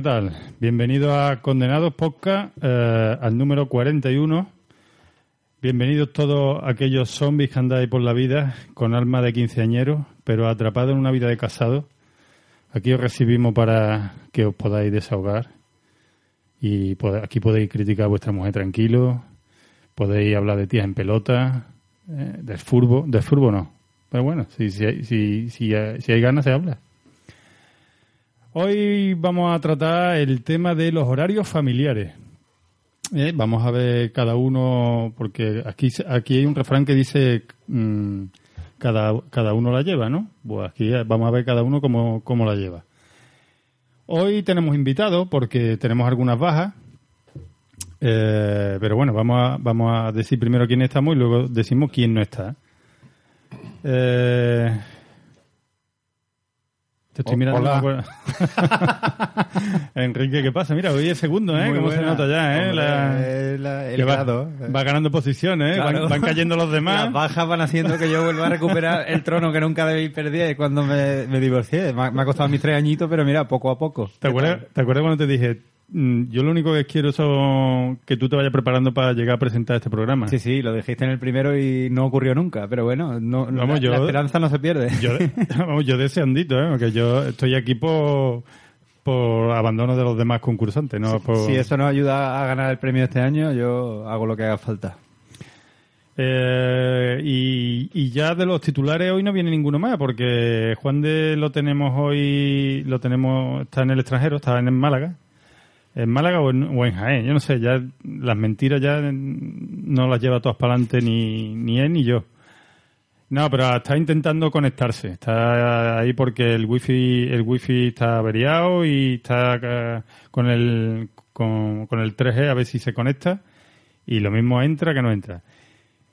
¿Qué tal? Bienvenido a Condenados Podcast, eh, al número 41. Bienvenidos todos aquellos zombies que andáis por la vida con alma de quinceañero, pero atrapados en una vida de casado. Aquí os recibimos para que os podáis desahogar y aquí podéis criticar a vuestra mujer tranquilo, podéis hablar de tías en pelota, eh, del furbo, del furbo no. Pero bueno, si, si, si, si hay ganas se habla. Hoy vamos a tratar el tema de los horarios familiares. Eh, vamos a ver cada uno, porque aquí, aquí hay un refrán que dice mm, cada, cada uno la lleva, ¿no? Pues aquí vamos a ver cada uno cómo, cómo la lleva. Hoy tenemos invitados porque tenemos algunas bajas. Eh, pero bueno, vamos a, vamos a decir primero quién estamos y luego decimos quién no está. Eh, te estoy mirando. hola. Enrique, ¿qué pasa? Mira, hoy es segundo, ¿eh? Muy ¿Cómo se nota ya, eh? Hombre, La- eh, la- el va, grado. va ganando posiciones, ¿eh? Claro. Van, van cayendo los demás. Las bajas van haciendo que yo vuelva a recuperar el trono que nunca debí perder cuando me, me divorcié. Me ha, me ha costado mis tres añitos, pero mira, poco a poco. ¿Te acuerdas, ¿Te acuerdas cuando te dije, yo lo único que quiero son que tú te vayas preparando para llegar a presentar este programa? Sí, sí, lo dijiste en el primero y no ocurrió nunca, pero bueno, no, no- Vamos, la, yo- la esperanza no se pierde. Yo, vamos, yo deseandito, ¿eh? Porque yo estoy aquí por, por abandono de los demás concursantes, ¿no? Por- Si eso nos ayuda a ganar el premio este año, yo hago lo que haga falta. Eh, y, y ya de los titulares hoy no viene ninguno más, porque Juan de lo tenemos hoy, lo tenemos, está en el extranjero, está en Málaga. En Málaga o en, o en Jaén, yo no sé, ya las mentiras ya no las lleva todas para adelante ni, ni él ni yo. No, pero está intentando conectarse. Está ahí porque el wifi, el wifi está averiado y está eh, con el, con, con el 3G a ver si se conecta. Y lo mismo entra que no entra.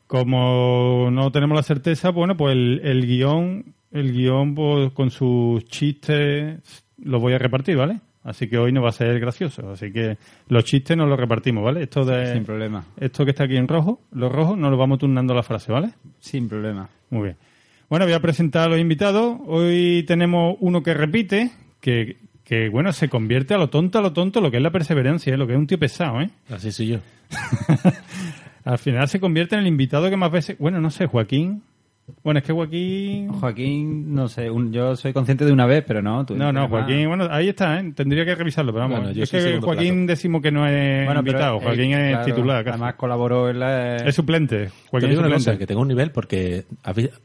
Como no tenemos la certeza, bueno, pues el, el guion, el guion pues, con sus chistes los voy a repartir, ¿vale? Así que hoy no va a ser gracioso. Así que los chistes nos los repartimos, ¿vale? Esto de, Sin problema. esto que está aquí en rojo, los rojos, nos lo vamos turnando la frase, ¿vale? Sin problema. Muy bien. Bueno, voy a presentar a los invitados. Hoy tenemos uno que repite, que, que bueno, se convierte a lo tonto, a lo tonto, lo que es la perseverancia, ¿eh? lo que es un tío pesado, ¿eh? Así soy yo. Al final se convierte en el invitado que más veces... Bueno, no sé, Joaquín... Bueno, es que Joaquín... Joaquín, no sé, un- yo soy consciente de una vez, pero no. tú No, no. Joaquín, bueno, ahí está, ¿eh? Tendría que revisarlo, pero vamos. Bueno, yo es que Joaquín plato. decimos que no es Bueno, invitado, Joaquín es claro, titular. casi. Además colaboró en la... Es suplente. Te Joaquín digo es una cosa, suplente. que tengo un nivel porque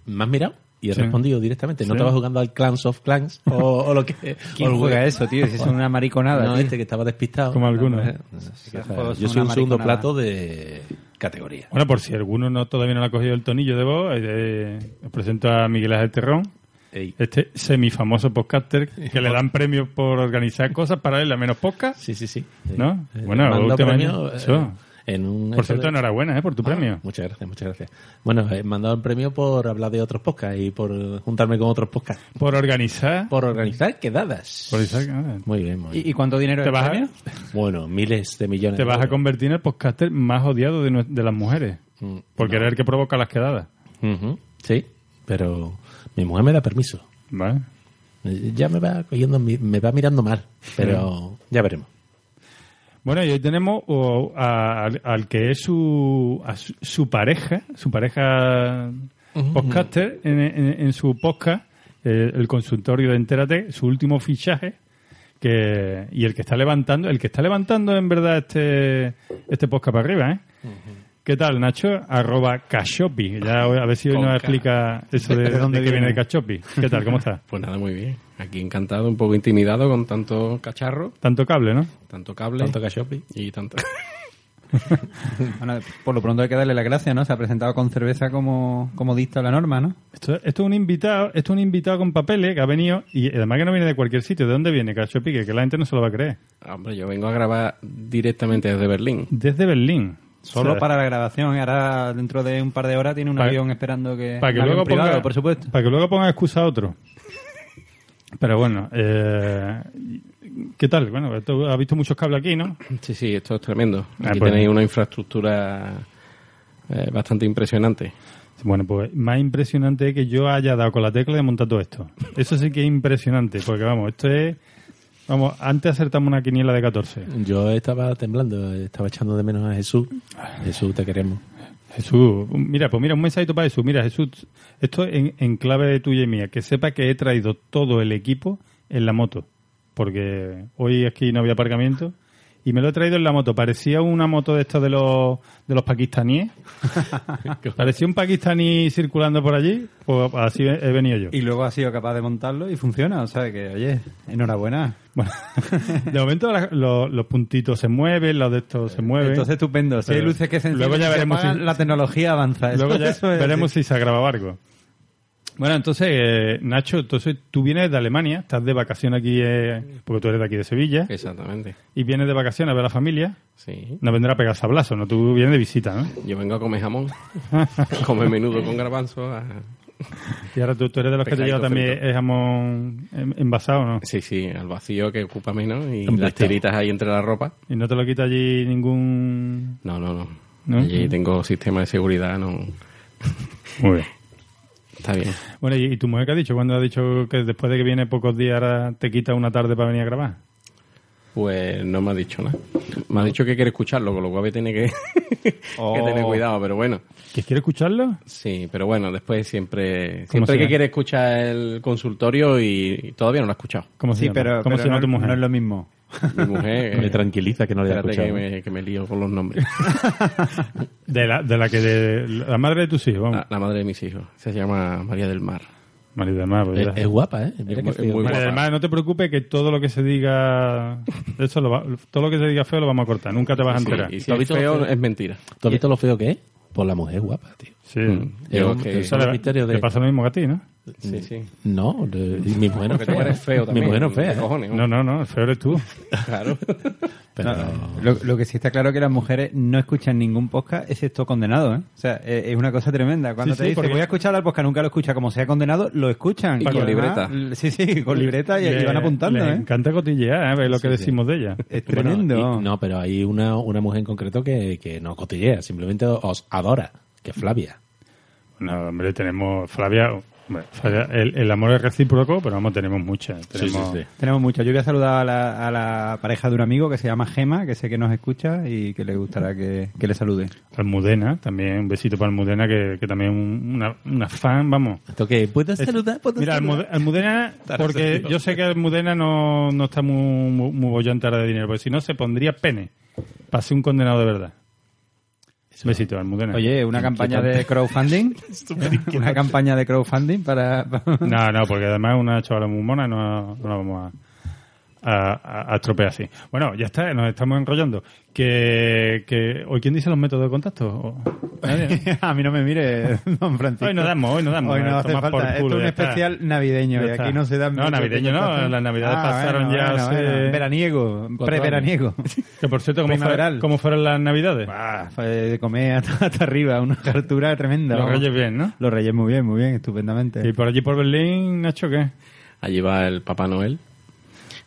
me has mirado y he Sí. respondido directamente. No Sí. estaba jugando al Clans of Clans o, o lo que... ¿Quién o juega eso, tío? Si es una mariconada. No, tío. este que estaba despistado. Como algunos. Eh, Esos o sea, juegos yo soy un segundo plato de categoría. Bueno, por si alguno no todavía no le ha cogido el tonillo de voz, eh, os presento a Miguel Ángel Terrón, Ey. este semifamoso podcaster que le dan premios por organizar cosas para él, a menos podcast. Sí, sí, sí. ¿No? Eh, Bueno, último premio, año, eh, eso. En un Por cierto, de- enhorabuena eh, por tu Ah, premio. Muchas gracias, muchas gracias. Bueno, he mandado el premio por hablar de otros podcasts y por juntarme con otros podcasts. Por organizar. Por organizar quedadas. por organizar- ah, Muy bien, muy bien. ¿Y, y cuánto dinero ¿Te vas, premio? a, Bueno, miles de millones. te de vas a convertir en el podcaster más odiado de, las mujeres. Mm, Porque no. eres el que provoca las quedadas. Sí, pero mi mujer me da permiso. ¿Vale? Eh, Ya me va cogiendo, mi- me va mirando mal, pero ya veremos. Bueno, y hoy tenemos o, a- al, al que es su, a su, su pareja, su pareja podcaster en, en- en su podcast, el consultorio de Entérate, su último fichaje, que y el que está levantando, el que está levantando en verdad este este podcast para arriba, ¿eh? ¿Qué tal, Nacho? Arroba Cachopi. Ya a ver si hoy nos explica eso de, ¿De dónde de viene viene? Cachopi. ¿Qué tal? ¿Cómo estás? Pues nada, muy bien. Aquí encantado, un poco intimidado con tanto cacharro, Tanto cable, ¿no? tanto cable Tanto cachopi. y tanto... Bueno, por lo pronto hay que darle la gracia, ¿no? Se ha presentado con cerveza como, como dicta la norma, ¿no? Esto, esto es un invitado, esto es un invitado con papeles que ha venido y además que no viene de cualquier sitio. ¿De dónde viene Cachopi? Que, que la gente no se lo va a creer. Hombre, yo vengo a grabar directamente desde Berlín. Desde Berlín. Solo para la grabación. Ahora, dentro de un par de horas, tiene un Pa- avión esperando que... para que luego privado, ponga, por supuesto. Para que luego ponga excusa a otro. Pero bueno, eh, ¿qué tal? Bueno, has visto muchos cables aquí, ¿no? Sí, sí, esto es tremendo. Ah, pues- tenéis una infraestructura eh, bastante impresionante. Bueno, pues más impresionante es que yo haya dado con la tecla de montar todo esto. Eso sí que es impresionante, porque vamos, esto es... Vamos, antes acertamos una quiniela de 14. Yo estaba temblando, estaba echando de menos a Jesús. Jesús, te queremos. Jesús, mira, pues mira, un mensajito para Jesús. Mira, Jesús, esto en, en clave tuya y mía, que sepa que he traído todo el equipo en la moto, porque hoy aquí no había aparcamiento y me lo he traído en la moto. Parecía una moto de estos de los, de los pakistaníes. Parecía un pakistaní circulando por allí, pues así he venido yo. Y luego ha sido capaz de montarlo y funciona. O sea que, oye, enhorabuena. Bueno, de momento la- los, los puntitos se mueven, los de estos se mueven. Entonces, estupendo. Si hay luces que se luego ya veremos si- la tecnología avanza. Luego ya veremos si se agrava algo. Bueno, entonces, eh, Nacho, entonces tú vienes de Alemania, estás de vacaciones aquí, eh, porque tú eres de aquí de Sevilla, Exactamente. y vienes de vacaciones a ver a la familia. Sí. No vendrá a pegar sablazo, ¿no? Tú vienes de visita, ¿no? Yo vengo a comer jamón, comer menudo con garbanzo. a- Y ahora tú, tú eres de los que te lleva también el jamón en- envasado, ¿no? Sí, sí, al vacío que ocupa menos y las tiritas ahí entre la ropa. Y no te lo quita allí ningún... No, no, no. ¿No? Allí tengo sistema de seguridad, no. Muy bien. Está bien. Bueno, ¿y, tu mujer qué ha dicho? ¿Cuándo ha dicho que después de que viene pocos días ahora te quita una tarde para venir a grabar? Pues no me ha dicho nada. Me ha dicho que quiere escucharlo, con lo cual tiene que, que Oh. tener cuidado, pero bueno. ¿Que quiere escucharlo? Sí, pero bueno, después siempre ¿Cómo siempre que quiere escuchar el consultorio y, y todavía no lo ha escuchado. ¿Cómo se Sí, llama? pero, ¿Cómo pero se llama no, tu mujer? no es lo mismo. Mi mujer... Me tranquiliza que no le haya Espérate que escuchado. me, que me lío con los nombres. De la, de la que de la madre de tus hijos, vamos. La, la madre de mis hijos. Se llama María del Mar. María del Mar, pues Es, es guapa, ¿eh? Mira Es que feo. muy María guapa. del Mar, no te preocupes que todo lo que se diga eso lo va- todo lo que se diga feo lo vamos a cortar, nunca te vas a Sí, enterar. y si ¿Tú has es visto feo, que- es mentira. ¿Tú has visto lo feo que es? Pues la mujer es guapa, tío. Sí. Mm. Es Yo un- que- es le- misterio de... le pasa lo mismo que a ti, ¿no? Sí, sí. No, de- mi mujer no es Porque tú fea. eres feo también. Mi mujer no es ¿qué fea. ¿eh? No, no, no, el feo eres tú. Claro. Pero... Lo, lo que sí está claro es que las mujeres no escuchan ningún podcast excepto condenado, ¿eh? O sea, eh, es una cosa tremenda. Cuando Sí, te sí, dice porque- voy a escuchar el podcast, nunca lo escucha. Como sea condenado, lo escuchan. Y con además, libreta. Sí, sí, con libreta y, y Le- van apuntando, le ¿eh? encanta cotillear, ¿eh? Ver lo que Sí, decimos de ella. Es Bueno, tremendo. y- no, pero hay una, una mujer en concreto que, que no cotillea, simplemente os adora, que es Flavia. No, hombre, tenemos Flavia, bueno, Flavia, el, el amor es recíproco, pero vamos, tenemos muchas. Tenemos, Tenemos mucho. Yo voy a saludar a la, a la pareja de un amigo que se llama Gema, que sé que nos escucha y que le gustará que, que le salude. Almudena, también un besito para Almudena, que, que también un- una, una fan, vamos. ¿Esto qué? ¿Puedes saludar? ¿Puedes Mira, saludar? Almudena, porque yo sé que Almudena no, no está muy, muy, muy bollante ahora de dinero, porque si no se pondría pene para ser un condenado de verdad. Besito, Almudena. Oye, una campaña de crowdfunding. una campaña de crowdfunding para... No, no, porque además es una chavala muy mona, no, no la vamos a, a, a- así. Bueno, ya está, nos estamos enrollando. Que, que ¿Hoy quién dice los métodos de contacto? O- nadie, ¿no? a mí no me mire, don Francisco. Hoy no damos, hoy no damos. Hoy no eh, hace toma por falta. culo, Esto es un está. especial navideño y está. aquí no se dan... No, navideño no, las navidades Ah, pasaron bueno, ya bueno, hace- bueno. Veraniego, pre-veraniego. Que por cierto, ¿cómo, fue- cómo fueron las navidades? Ah, fue de comer hasta, hasta arriba, una hartura tremenda. Los reyes bien, ¿no? Los reyes muy bien, muy bien, estupendamente. Y por allí por Berlín, Nacho, ¿qué? Allí va el Papá Noel.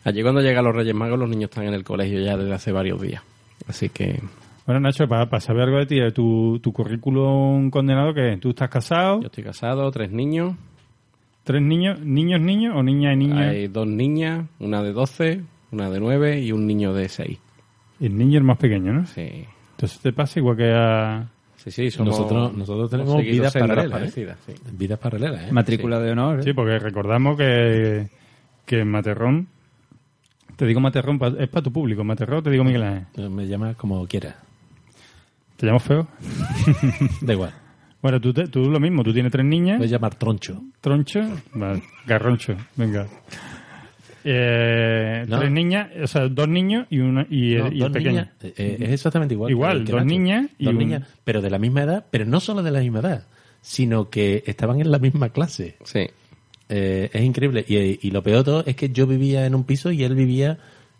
Allí cuando llegan los Reyes Magos, los niños están en el colegio ya desde hace varios días. Así que Bueno, Nacho, para, saber algo de ti, de tu, tu currículum condenado, que tú estás casado, yo estoy casado, tres niños. tres niños, niños, niños o niña y niño. Hay dos niñas, una de 12, una de 9 y un niño de 6. Y el niño es el más pequeño, ¿no? Sí. Entonces te pasa igual que a... Sí, sí, somos, Nosotros- nosotros tenemos vidas paralelas, ¿eh? parecidas, sí. Vidas paralelas, ¿eh? Matrícula de honor. ¿eh? Sí, porque recordamos que, que Materrón, te digo Materrón, es para tu público, Materrón, te digo Miguel Ángel. Me llamas como quieras. ¿Te llamo feo? Da igual. Bueno, tú, te- tú lo mismo, tú tienes tres niñas. Voy a llamar troncho. Troncho, vale, garroncho, venga. Eh, No. Tres niñas, o sea, dos niños y, una, y, el- No, y el dos pequeño. niñas, eh, eh, es exactamente igual. Igual, que dos Nacho. niñas y Dos un- niñas, pero de la misma edad, pero no solo de la misma edad, sino que estaban en la misma clase. Sí. Eh, es increíble. Y, y lo peor de todo es que yo vivía en un piso y él vivía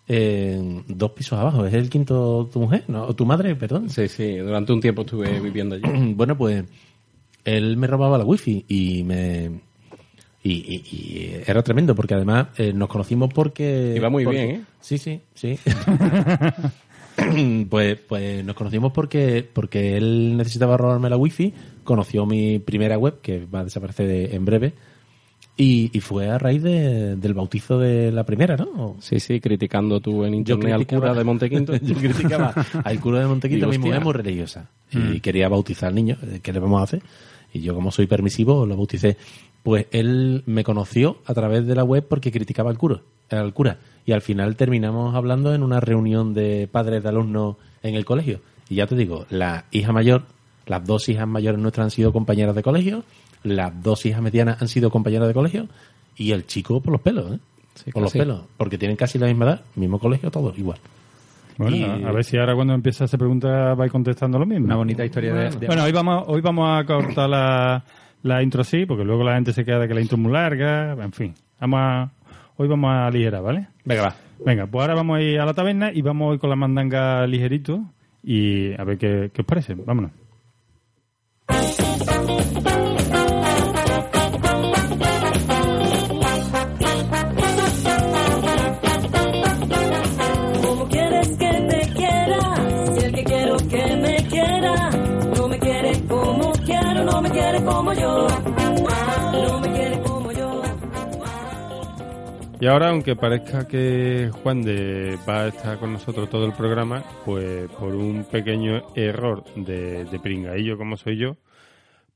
en dos pisos abajo. ¿Es el quinto tu mujer? ¿no? O tu madre, perdón. Sí, sí, durante un tiempo estuve viviendo allí. Bueno, pues él me robaba la wifi y me... Y, y- y era tremendo porque además eh, nos conocimos porque... Iba muy porque- bien, ¿eh? Sí, sí, sí. pues, pues nos conocimos porque, porque él necesitaba robarme la wifi, conoció mi primera web, que va a desaparecer de- en breve, y, y fue a raíz de- del bautizo de la primera, ¿no? Sí, sí, criticando tú en internet al cura de Montequinto. Yo criticaba al cura de Montequinto, mi mujer es muy religiosa. Y quería bautizar al niño. eh, ¿Qué le vamos a hacer? Y yo, como soy permisivo, lo bauticé. Pues él me conoció a través de la web porque criticaba al cura. Al cura. Y al final terminamos hablando en una reunión de padres de alumnos en el colegio. Y ya te digo, la hija mayor, las dos hijas mayores nuestras han sido compañeras de colegio, las dos hijas medianas han sido compañeras de colegio, y el chico por los pelos, ¿eh? Sí, por los pelos. Porque tienen casi la misma edad, mismo colegio, todos igual. Bueno, Y- a ver si ahora cuando empieza a hacer preguntas vais contestando lo mismo. Una bonita historia de, de- Bueno, hoy vamos, hoy vamos a cortar la, la intro así, porque luego la gente se queda de que la intro es muy larga, en fin. Vamos a, hoy vamos a aligerar, ¿vale? Venga, va. Venga, pues ahora vamos a ir a la taberna y vamos hoy con la mandanga ligerito y a ver qué, qué os parece. Vámonos. Y ahora, aunque parezca que Juan de va a estar con nosotros todo el programa, pues por un pequeño error de, de pringaillo como soy yo,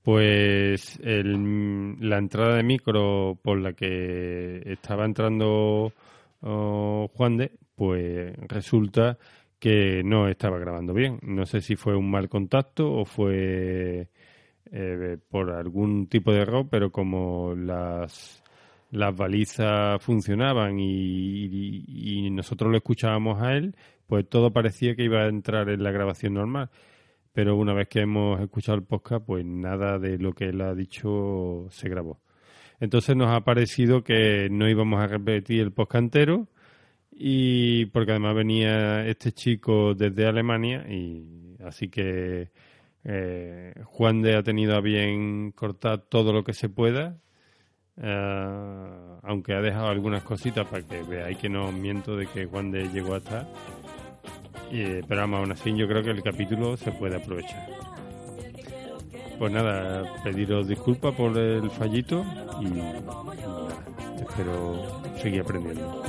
pues el- la entrada de micro por la que estaba entrando oh, Juan de, pues resulta que no estaba grabando bien. No sé si fue un mal contacto o fue eh, por algún tipo de error, pero como las las balizas funcionaban y, nosotros lo escuchábamos a él, pues todo parecía que iba a entrar en la grabación normal. Pero una vez que hemos escuchado el podcast, pues nada de lo que él ha dicho se grabó. Entonces nos ha parecido que no íbamos a repetir el podcast entero y porque además venía este chico desde Alemania y así que eh, Juan de ha tenido a bien cortar todo lo que se pueda eh, aunque ha dejado algunas cositas para que veáis que no miento de que Juan de llegó a estar y, pero aún así yo creo que el capítulo se puede aprovechar pues nada, pediros disculpas por el fallito y, nada, espero seguir aprendiendo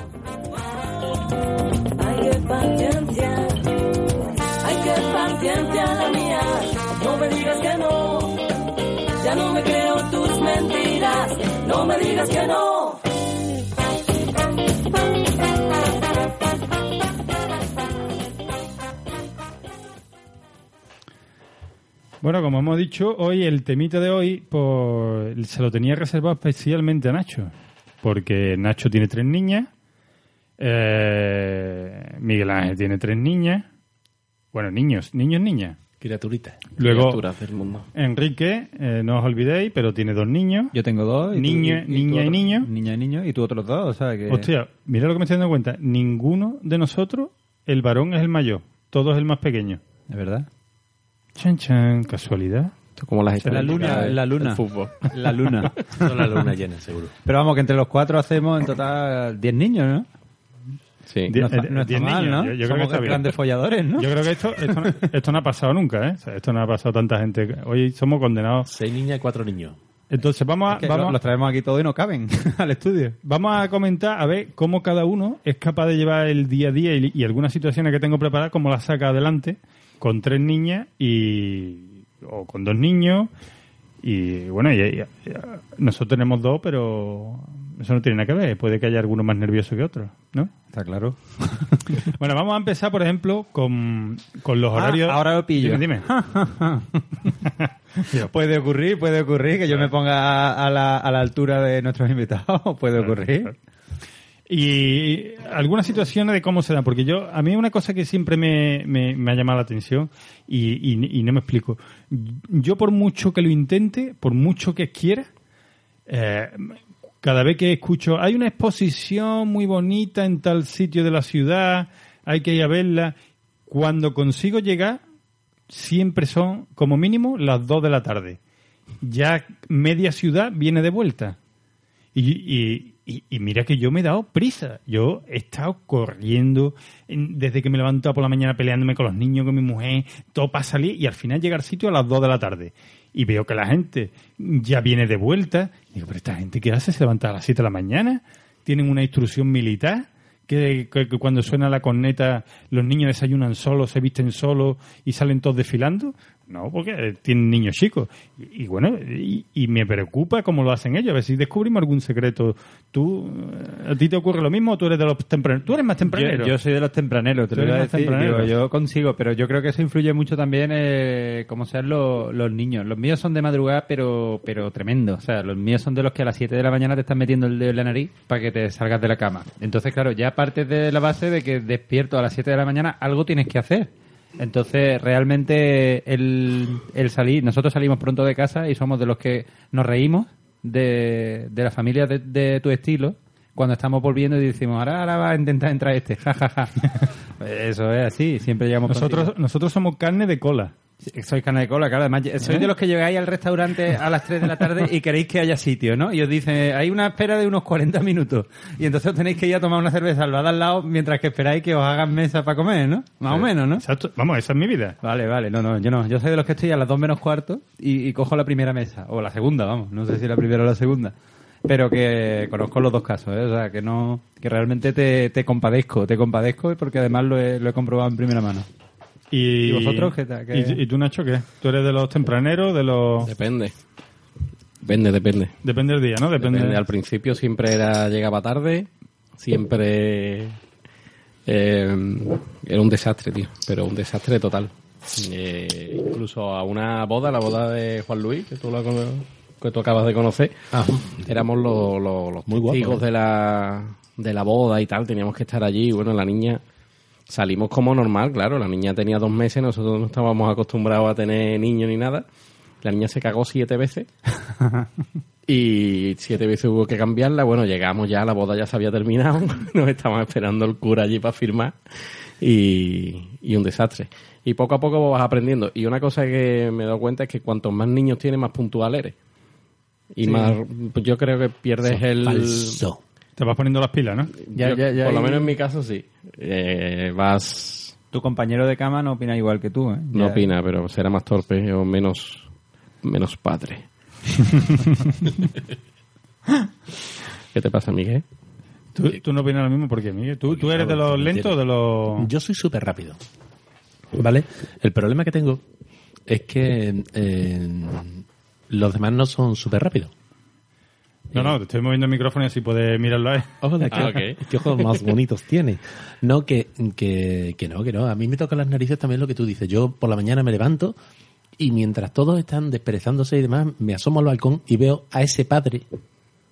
paciencia la mía. No me digas que no. Ya no me creo tus mentiras. No me digas que no. Bueno, como hemos dicho, hoy el temita de hoy se lo tenía reservado especialmente a Nacho. Porque Nacho tiene tres niñas, eh, Miguel Ángel tiene tres niñas, bueno, niños, niños, niñas. Criaturita. Luego, Criaturas del mundo Enrique, eh, no os olvidéis, pero tiene dos niños. Yo tengo dos. tú- Niña- tú niña y otro- niño. Niña y niño. Y tú otros dos, o sea que... Hostia, mira lo que me estoy dando cuenta. Ninguno de nosotros, el varón es el mayor. Todo es el más pequeño. ¿De verdad? Chan, chan, casualidad. Es como las La luna, la luna. fútbol La luna. Son la luna llena, seguro. Pero vamos, que entre los cuatro hacemos en total 10 niños, ¿no? Sí Die- No está, eh, no está mal, niños. ¿no? Yo- yo creo que está bien. grandes folladores, ¿no? Yo creo que esto, esto, no- esto no ha pasado nunca, ¿eh? O sea, esto no ha pasado tanta gente. Hoy somos condenados. Seis niñas y cuatro niños. Entonces vamos a, Es que vamos, lo- los traemos aquí todos y no caben al estudio. vamos a comentar a ver cómo cada uno es capaz de llevar el día a día y, y algunas situaciones que tengo preparadas, cómo las saca adelante con tres niñas y, o con dos niños. Y bueno, y, nosotros tenemos dos, pero eso no tiene nada que ver. Puede que haya alguno más nervioso que otro, ¿no? Está claro. Bueno, vamos a empezar, por ejemplo, con, con los Ah, horarios. ahora lo pillo. Dime, dime. Puede ocurrir, puede ocurrir que yo me ponga a la, a la altura de nuestros invitados. Puede ocurrir. Y algunas situaciones de cómo se dan, porque yo, a mí una cosa que siempre me, me- ha llamado la atención y, y- no me explico. Yo por mucho que lo intente, por mucho que quiera, eh, cada vez que escucho, hay una exposición muy bonita en tal sitio de la ciudad, hay que ir a verla, cuando consigo llegar, siempre son como mínimo las dos de la tarde. Ya media ciudad viene de vuelta. Y, y, y- y mira que yo me he dado prisa. Yo he estado corriendo en- desde que me he levantado por la mañana peleándome con los niños, con mi mujer, todo para salir y al final llegar al sitio a las 2 de la tarde. Y veo que la gente ya viene de vuelta. Digo, pero esta gente ¿qué hace? Se levanta a las 7 de la mañana. Tienen una instrucción militar. Que- que cuando suena la corneta los niños desayunan solos, se visten solos y salen todos desfilando. No, porque tienen niños chicos. Y, y bueno, y, y me preocupa cómo lo hacen ellos. A ver si descubrimos algún secreto. ¿Tú, eh, ¿A ti te ocurre lo mismo o tú eres de los tempraneros? Tú eres más tempranero. Yo, yo soy de los tempraneros, te lo voy a decir. Digo, yo consigo, pero yo creo que eso influye mucho también eh, cómo sean los, los niños. Los míos son de madrugada, pero pero tremendo. O sea, los míos son de los que a las 7 de la mañana te están metiendo el dedo en la nariz para que te salgas de la cama. Entonces, claro, ya partes de la base de que despierto a las 7 de la mañana, algo tienes que hacer. Entonces, realmente, el, el salir, nosotros salimos pronto de casa y somos de los que nos reímos de, de la familia de, de tu estilo cuando estamos volviendo y decimos, ahora, ahora va a intentar entrar este, jajaja. Eso es así, siempre llegamos nosotros, nosotros somos carne de cola. Sois carne de cola, claro. Además, sois ¿Eh? de los que llegáis al restaurante a las 3 de la tarde y queréis que haya sitio, ¿no? Y os dicen, hay una espera de unos 40 minutos. Y entonces os tenéis que ir a tomar una cerveza al bar al lado mientras que esperáis que os hagan mesa para comer, ¿no? Más o menos, ¿no? Exacto. Vamos, esa es mi vida. Vale, vale. No, no, yo no. Yo soy de los que estoy a las 2 menos cuarto y, y cojo la primera mesa. O la segunda, vamos. No sé si la primera o la segunda. Pero que conozco los dos casos, ¿eh? O sea, que no... Que realmente te, te compadezco. Te compadezco porque además lo he, lo he comprobado en primera mano. ¿Y, ¿Y vosotros qué tal? ¿Qué- ¿Y, y tú, Nacho, qué? ¿Tú eres de los tempraneros, de los...? Depende. Depende, depende. Depende del día, ¿no? Depende. Depende. Al principio siempre era llegaba tarde, siempre eh, era un desastre, tío, pero un desastre total. Eh, incluso a una boda, la boda de Juan Luis, que tú, la que tú acabas de conocer, éramos los, los, los Muy guapo, testigos ¿eh? de la de la boda y tal, teníamos que estar allí. y Bueno, la niña salimos como normal, claro, la niña tenía dos meses, nosotros no estábamos acostumbrados a tener niños ni nada. La niña se cagó siete veces y siete veces hubo que cambiarla. Bueno, llegamos ya, la boda ya se había terminado, nos estaban esperando el cura allí para firmar y, y un desastre. Y poco a poco vas aprendiendo. Y una cosa que me he dado cuenta es que cuantos más niños tienes, más puntual eres. Y más, pues yo creo que pierdes el... Falso. Te vas poniendo las pilas, ¿no? Ya, Yo, ya, ya por lo menos en mi caso sí. Eh, vas... Tu compañero de cama no opina igual que tú, ¿eh? No opina, pero será más torpe o menos, menos padre. ¿Qué te pasa, Miguel? ¿Tú, tú no opinas lo mismo porque, Miguel, ¿tú, tú eres de los lentos o de los...? Yo soy súper rápido. ¿Vale? El problema que tengo es que eh, los demás no son súper rápidos. No, no, te estoy moviendo el micrófono y así puedes mirarlo ahí. Ojo, Ah, qué, qué ojos más bonitos tiene. No, que, que, que no, que no. A mí me tocan las narices también lo que tú dices. Yo por la mañana me levanto y mientras todos están desperezándose y demás, me asomo al balcón y veo a ese padre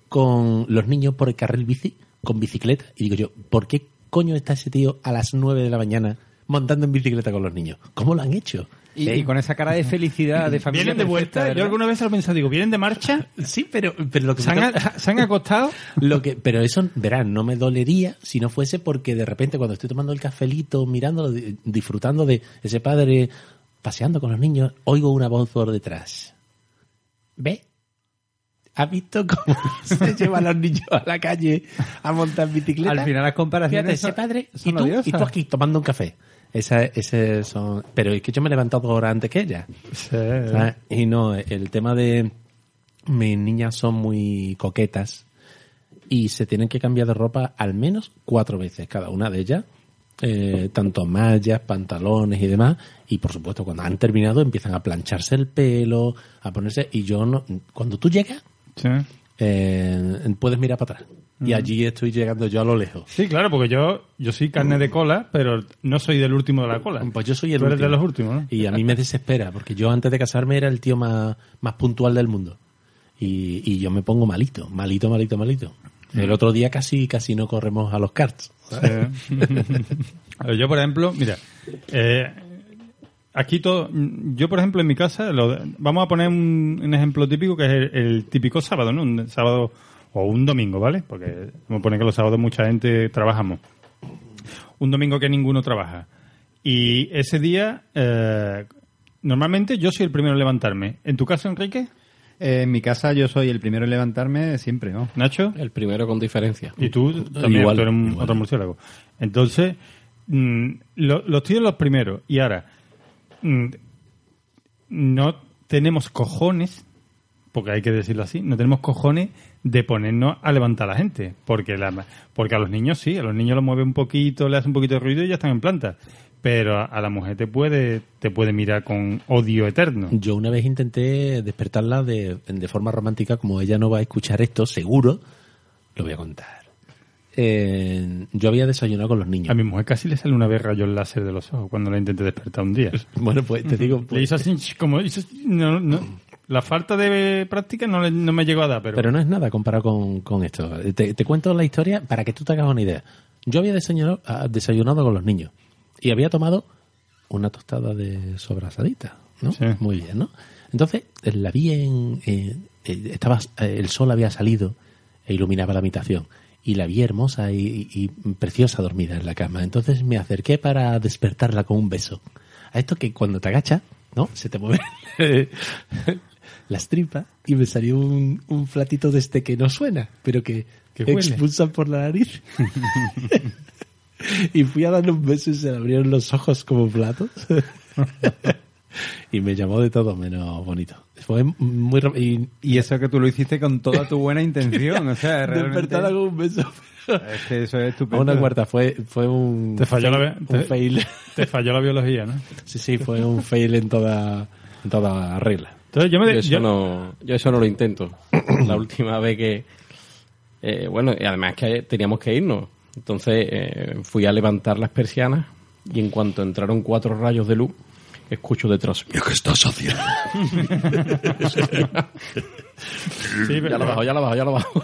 con los niños por el carril bici, con bicicleta. Y digo yo, ¿por qué coño está ese tío a las 9 de la mañana montando en bicicleta con los niños? ¿Cómo lo han hecho? Y, ¿Eh? y con esa cara de felicidad, de familia ¿Vienen de perfecta, vuelta? Yo ¿verdad? alguna vez lo he pensado, digo, ¿vienen de marcha? Sí, pero, pero lo que ¿Se han, toca- se han acostado? Lo que, pero eso, verán, no me dolería si no fuese porque de repente cuando estoy tomando el cafelito, mirándolo, di- disfrutando de ese padre paseando con los niños, oigo una voz por detrás. ¿Ve? ¿Ha visto cómo se llevan los niños a la calle a montar bicicleta? Al final las comparaciones Fíjate, son- ese padre y tú, y tú aquí tomando un café. Esa, ese son... Pero es que yo me he levantado horas antes que ella. ¿sabes? Y no, el tema de mis niñas son muy coquetas y se tienen que cambiar de ropa al menos cuatro veces cada una de ellas eh, tanto mallas, pantalones y demás. Y por supuesto, cuando han terminado, empiezan a plancharse el pelo, a ponerse. Y yo no. Cuando tú llegas, Sí. eh, puedes mirar para atrás. Y allí estoy llegando yo a lo lejos. Sí, claro, porque yo, yo soy carne de cola, pero no soy del último de la cola. Pues yo soy el Tú eres último. de los últimos, ¿no? Y a mí me desespera, porque yo antes de casarme era el tío más, más puntual del mundo. Y, y yo me pongo malito, malito, malito, malito. El otro día casi, casi no corremos a los karts. Sí. Yo, por ejemplo, mira, eh, aquí todo, yo, por ejemplo, en mi casa, lo vamos a poner un, un ejemplo típico que es el, el típico sábado, ¿no? Un sábado o un domingo, ¿vale? Porque me pone que los sábados mucha gente trabajamos. Un domingo que ninguno trabaja. Y ese día, eh, normalmente yo soy el primero en levantarme. ¿En tu caso, Enrique? Eh, en mi casa yo soy el primero en levantarme siempre, ¿no? ¿Nacho? El primero con diferencia. Y tú también, Igual, tú eres un- igual. otro murciélago. Entonces, mm, lo- los tíos los primeros. Y ahora, mm, no tenemos cojones, porque hay que decirlo así, no tenemos cojones de ponernos a levantar a la gente. Porque, la, porque a los niños sí, a los niños los mueve un poquito, le hace un poquito de ruido y ya están en planta. Pero a, a la mujer te puede, te puede mirar con odio eterno. Yo una vez intenté despertarla de, de forma romántica, como ella no va a escuchar esto, seguro, lo voy a contar. Eh, yo había desayunado con los niños. A mi mujer casi le sale una vez rayos láser de los ojos cuando la intenté despertar un día. Bueno, pues te digo, Le pues, hizo así, como hizo así, no, no, la falta de práctica no, le- no me llegó a dar, pero, pero no es nada comparado con, con esto. Te, te cuento la historia para que tú te hagas una idea. Yo había desayunado, ah, desayunado con los niños y había tomado una tostada de sobrasadita, ¿no? Sí. Muy bien, ¿no? Entonces, eh, la vi en... eh, estaba, eh, el sol había salido e iluminaba la habitación. Y la vi hermosa y, y- y preciosa dormida en la cama. Entonces me acerqué para despertarla con un beso. A esto que cuando te agachas, ¿no? Se te mueven las tripas y me salió un, un flatito de este que no suena, pero que, Que expulsan por la nariz. y fui a darle un beso y se le abrieron los ojos como platos. y me llamó de todo menos bonito. Fue muy... Y, Y eso que tú lo hiciste con toda tu buena intención, o sea, realmente... despertarla con un beso. Es que eso es A estupendo. una cuarta fue, fue un... Te falló fail- la- un te- fail. te falló la biología, ¿no? Sí, sí, fue un fail en toda, en toda regla. Entonces yo me... Yo eso, yo- no, yo eso no lo intento. La última vez que... eh, bueno, y además que teníamos que irnos. Entonces eh, fui a levantar las persianas y en cuanto entraron cuatro rayos de luz, escucho detrás mío, ¿qué estás haciendo? sí, pero- ya lo bajo, ya lo bajo, ya lo bajo.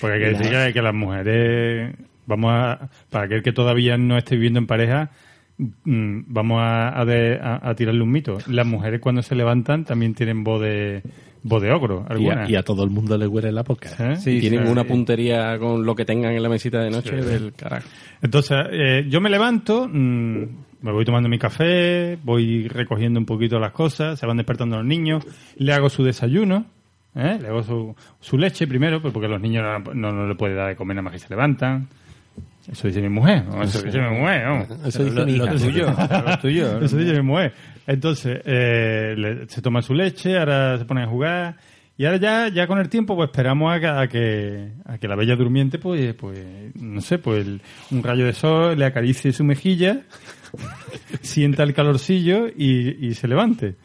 Porque hay que decir que, que las mujeres, vamos a, para aquel que todavía no esté viviendo en pareja, vamos a, a de- a- a tirarle un mito. Las mujeres cuando se levantan también tienen voz de, voz de ogro, Y algunas. a, y a todo el mundo le huele la boca. ¿Eh? Sí, Tienen sí. una puntería con lo que tengan en la mesita de noche Sí. del carajo. Entonces, eh, yo me levanto, mm, me voy tomando mi café, voy recogiendo un poquito las cosas, se van despertando los niños, le hago su desayuno, ¿eh? le hago su, su leche primero, pues porque los niños no, no, no le puede dar de comer nada más que se levantan. Eso dice mi mujer, ¿no? eso dice mi mujer. ¿no? Eso dice Lo- mi lo hija. tuyo, lo tuyo. Eso dice mi mujer. Entonces, eh, le- se toma su leche, ahora se pone a jugar. Y ahora ya, ya con el tiempo, pues esperamos a que, a que, a que la bella durmiente, pues, pues, no sé, pues el- un rayo de sol le acaricie su mejilla, sienta el calorcillo y, y se levante.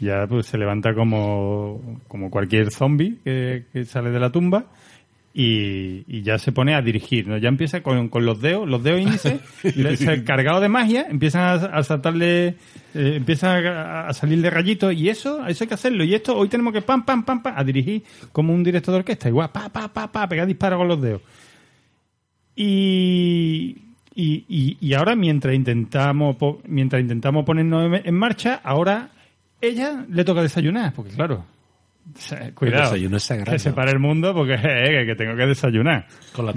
Ya pues se levanta como, como cualquier zombie que, que sale de la tumba y, y ya se pone a dirigir, ¿no? Ya empieza con, con los dedos, los dedos índices, cargado de magia, empiezan a, a saltarle, eh, empiezan a, a salir de rayitos y eso, eso hay que hacerlo. Y esto, hoy tenemos que pam, pam, pam, pam, a dirigir como un director de orquesta, igual, pa, pa, pa, pa, pegar disparos con los dedos. Y, y, y, y ahora mientras intentamos, mientras intentamos ponernos en, en marcha, ahora ella le toca desayunar, porque claro, cuidado, desayuno es sagrado. que se pare el mundo porque eh, que tengo que desayunar. Con la.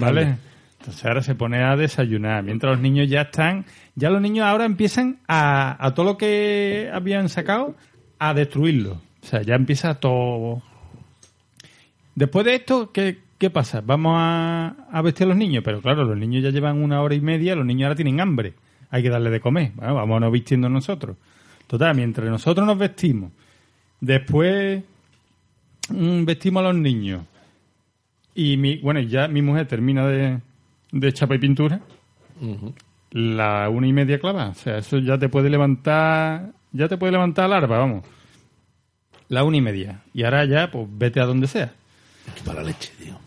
Entonces ahora se pone a desayunar, mientras los niños ya están, ya los niños ahora empiezan a, a todo lo que habían sacado a destruirlo. O sea, ya empieza todo. Después de esto, ¿qué, qué pasa? Vamos a, a vestir a los niños, pero claro, los niños ya llevan una hora y media, los niños ahora tienen hambre. Hay que darle de comer. Bueno, vámonos vistiendo nosotros. Total, mientras nosotros nos vestimos, después vestimos a los niños. Y mi, bueno, ya mi mujer termina de, de chapa y pintura. la una y media clava. O sea, eso ya te puede levantar, ya te puede levantar larva, vamos. La una y media. Y ahora ya, pues vete a donde sea. Para la leche, tío.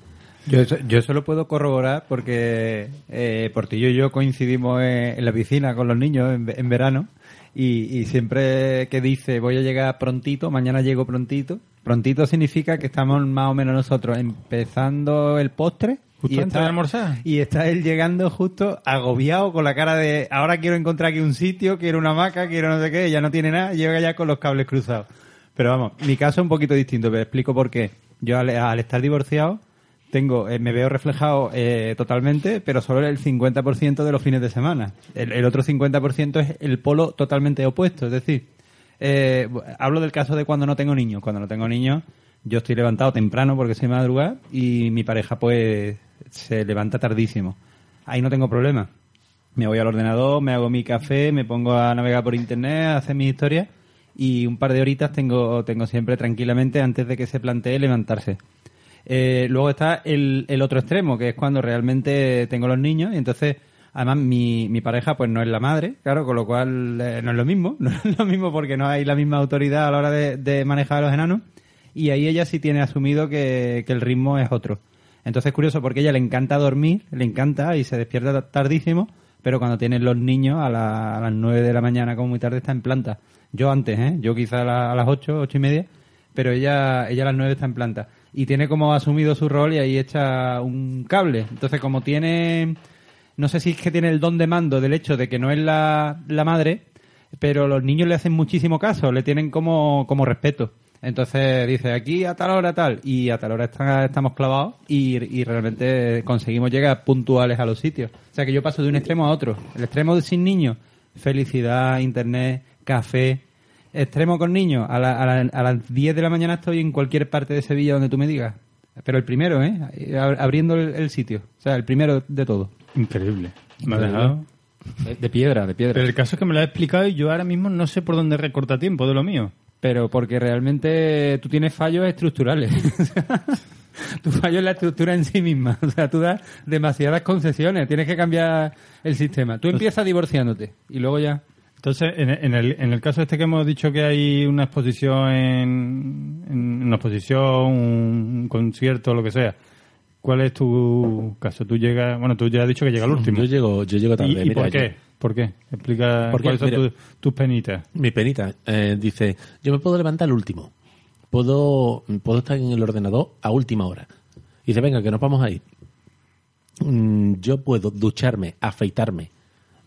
Yo eso, yo eso lo puedo corroborar porque eh, Portillo y yo coincidimos en, en la piscina con los niños en, en verano y, y siempre que dice voy a llegar prontito, mañana llego prontito, prontito significa que estamos más o menos nosotros empezando el postre Justo y antes de almorzar. y está él llegando justo agobiado con la cara de ahora quiero encontrar aquí un sitio, quiero una hamaca, quiero no sé qué, ya no tiene nada, llega ya con los cables cruzados. Pero vamos, mi caso es un poquito distinto, pero explico por qué. Yo al, al estar divorciado tengo, eh, me veo reflejado eh, totalmente, pero solo el 50% de los fines de semana. El, el otro 50% es el polo totalmente opuesto. Es decir, eh, hablo del caso de cuando no tengo niños. Cuando no tengo niños, yo estoy levantado temprano porque soy madrugada y mi pareja pues se levanta tardísimo. Ahí no tengo problema. Me voy al ordenador, me hago mi café, me pongo a navegar por internet, a hacer mis historias y un par de horitas tengo, tengo siempre tranquilamente antes de que se plantee levantarse. Eh, luego está el, el otro extremo, que es cuando realmente tengo los niños y entonces, además, mi, mi pareja pues no es la madre, claro, con lo cual eh, no es lo mismo, no es lo mismo porque no hay la misma autoridad a la hora de, manejar a los enanos y ahí ella sí tiene asumido que, que el ritmo es otro. Entonces es curioso porque a ella le encanta dormir, le encanta y se despierta tardísimo, pero cuando tienen los niños a, la- a las 9 de la mañana como muy tarde está en planta. Yo antes, ¿eh? Yo quizá a, la- a las 8, 8 y media, pero ella, ella a las 9 está en planta. Y tiene como asumido su rol y ahí echa un cable. Entonces como tiene, no sé si es que tiene el don de mando del hecho de que no es la, la madre, pero los niños le hacen muchísimo caso, le tienen como, como respeto. Entonces dice, aquí a tal hora tal, y a tal hora está- estamos clavados y, y realmente conseguimos llegar puntuales a los sitios. O sea que yo paso de un extremo a otro. El extremo de sin niños, felicidad, internet, café. Extremo con niños, a, la- a la- a las 10 de la mañana estoy en cualquier parte de Sevilla donde tú me digas. Pero el primero, ¿eh? Ab- Abriendo el, el sitio. O sea, el primero de todo. Increíble. Me ha dejado. De piedra, de piedra. Pero el caso es que me lo has explicado y yo ahora mismo no sé por dónde recorta tiempo de lo mío. Pero porque realmente tú tienes fallos estructurales. tu fallo es la estructura en sí misma. O sea, tú das demasiadas concesiones. Tienes que cambiar el sistema. Tú empiezas divorciándote y luego ya. Entonces, en, en el, en el caso este que hemos dicho que hay una exposición en, en una exposición, un, concierto, lo que sea, ¿cuál es tu caso? Tú llegas, bueno, tú ya has dicho que llega el último. Yo llego, yo llego tarde. ¿Y, y mira, por yo- qué? ¿Por qué? Explica ¿Por qué? cuáles son Mira. tus- tus penitas. Mi penita eh, dice, yo me puedo levantar al último. Puedo, puedo estar en el ordenador a última hora. Y dice, venga, que nos vamos a ir. Mm, yo puedo ducharme, afeitarme,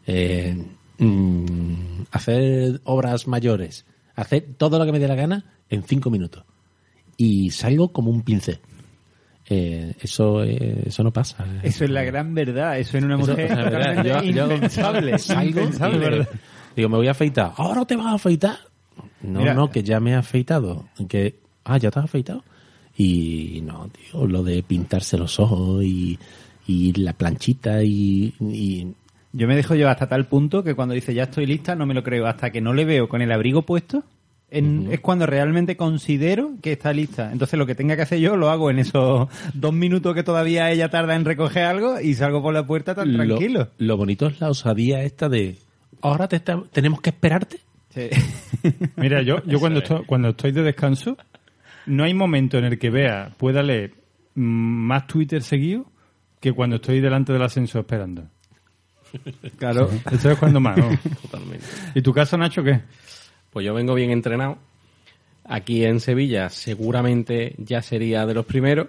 eh, mm, hacer obras mayores, hacer todo lo que me dé la gana en cinco minutos. Y salgo como un pincel. Eh, eso, eh, eso no pasa. Eso es la gran verdad. Eso en una Eso, mujer Yo- yo impensable. salgo Impensable, y le- ¿verdad? Digo, me voy a afeitar. ¿Ahora te vas a afeitar? No, Mira. no, que ya me he afeitado. Que, ah, ¿ya te has afeitado? Y no, tío, lo de pintarse los ojos y, y la planchita y, y Yo me dejo llevar hasta tal punto que cuando dice ya estoy lista no me lo creo. Hasta que no le veo con el abrigo puesto en- es cuando realmente considero que está lista. Entonces lo que tenga que hacer yo lo hago en esos dos minutos que todavía ella tarda en recoger algo y salgo por la puerta tan lo, tranquilo. lo bonito es la osadía esta de, ahora te está- tenemos que esperarte. Sí. Mira, yo, yo cuando, estoy, cuando estoy de descanso, no hay momento en el que vea, pueda leer más Twitter seguido que cuando estoy delante del ascensor esperando. Claro. Eso es cuando más, ¿no? Totalmente. ¿Y tu caso, Nacho, qué? Pues yo vengo bien entrenado. Aquí en Sevilla seguramente ya sería de los primeros,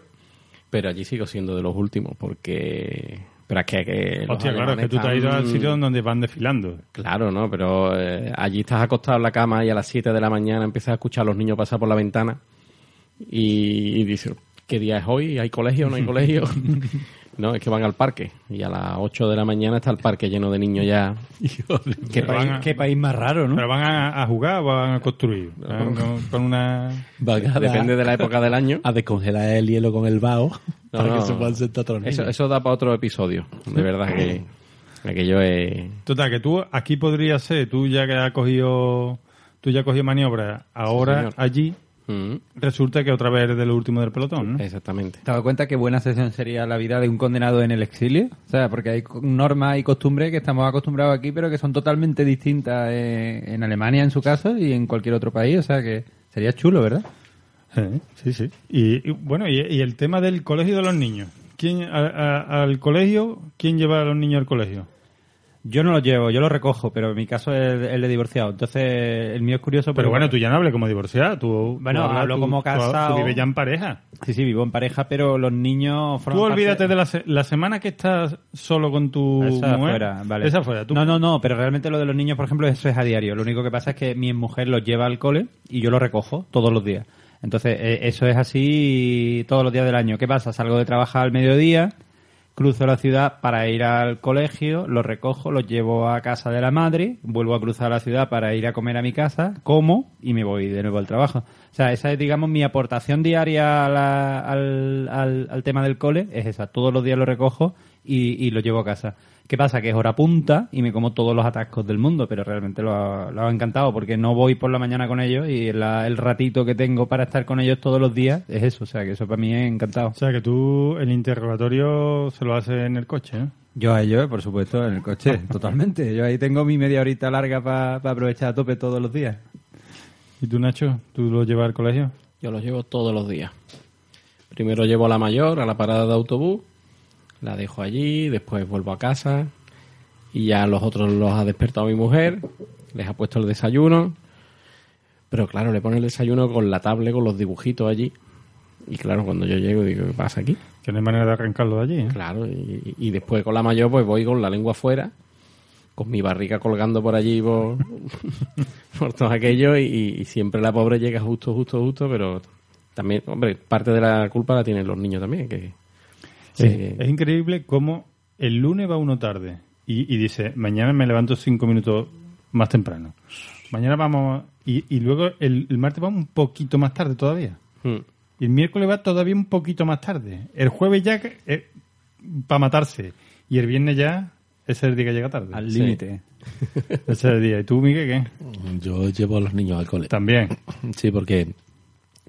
pero allí sigo siendo de los últimos porque... Pero es que... que Hostia, claro, es que tú te has ido al sitio donde van desfilando. Claro, ¿no? Pero eh, allí estás acostado en la cama y a las 7 de la mañana empiezas a escuchar a los niños pasar por la ventana y, y dices, ¿qué día es hoy? ¿Hay colegio? ¿No hay colegio? no, es que van al parque y a las 8 de la mañana está el parque lleno de niños ya. ¿Qué, Pero país, van a- qué país más raro, ¿no? ¿Pero van a, a jugar o van a construir? ¿Van con, una... Van a- Depende de la época del año. A descongelar el hielo con el vaho No, para no. que se puedan sentar todos Eso, eso da para otro episodio. De verdad que aquello es... Total, que tú aquí podrías ser, tú ya que has cogido, tú ya has cogido maniobra, ahora señor. allí Mm, resulta que otra vez eres de lo último del pelotón, ¿no? Exactamente. ¿Te has dado cuenta qué buena sesión sería la vida de un condenado en el exilio? O sea, porque hay normas y costumbres que estamos acostumbrados aquí, pero que son totalmente distintas eh, en Alemania, en su caso, y en cualquier otro país. O sea, que sería chulo, ¿verdad? Sí, sí, sí. Y, y, bueno, y, y el tema del colegio de los niños. ¿Quién, a- a- al colegio, ¿quién lleva a los niños al colegio? Yo no lo llevo, yo lo recojo, pero en mi caso es el de divorciado. Entonces, el mío es curioso. Pero bueno, tú ya no hables como divorciada. Tú, Bueno, tú hablas- hablo tú- como casado. Tú, vives ya en pareja. Sí, sí, vivo en pareja, pero los niños Tú olvídate parte- de la, se- la semana que estás solo con tu Esa mujer. fuera, vale. Esa fuera. Tú, No, no, no, pero realmente lo de los niños, por ejemplo, eso es a diario. Lo único que pasa es que mi mujer los lleva al cole y yo los recojo todos los días. Entonces, eh, eso es así todos los días del año. ¿Qué pasa? Salgo de trabajar al mediodía, cruzo la ciudad para ir al colegio, los recojo, los llevo a casa de la madre, vuelvo a cruzar la ciudad para ir a comer a mi casa, como y me voy de nuevo al trabajo. O sea, esa es, digamos, mi aportación diaria a al, al- al tema del cole, es esa. Todos los días lo recojo y, y lo llevo a casa. ¿Qué pasa? Que es hora punta y me como todos los atascos del mundo, pero realmente lo ha, lo ha encantado porque no voy por la mañana con ellos y la- el ratito que tengo para estar con ellos todos los días es eso. O sea, que eso para mí es encantado. O sea, que tú el interrogatorio se lo haces en el coche, ¿no? Yo a ellos, por supuesto, en el coche, totalmente. Yo ahí tengo mi media horita larga para aprovechar a tope todos los días. ¿Y tú, Nacho? ¿Tú lo llevas al colegio? Yo los llevo todos los días. Primero llevo a la mayor a la parada de autobús, la dejo allí, después vuelvo a casa y ya los otros los ha despertado mi mujer, les ha puesto el desayuno. Pero claro, le pone el desayuno con la tablet, con los dibujitos allí. Y claro, cuando yo llego digo, ¿qué pasa aquí? Que no hay manera de arrancarlo de allí, ¿eh? Claro, y, y después con la mayor pues voy con la lengua afuera, con mi barriga colgando por allí por, por todo aquello y, y siempre la pobre llega justo, justo, justo, pero también, hombre, parte de la culpa la tienen los niños también, que... Sí, que- Es increíble cómo el lunes va uno tarde y, y dice, mañana me levanto cinco minutos más temprano. Mañana vamos... Y, y luego el, el martes vamos un poquito más tarde todavía. Hmm. Y el miércoles va todavía un poquito más tarde. El jueves ya para matarse. Y el viernes ya ese es el día que llega tarde. Al Sí. límite. Ese es el día. ¿Y tú, Miguel, qué? Yo llevo a los niños al cole. También. Sí, porque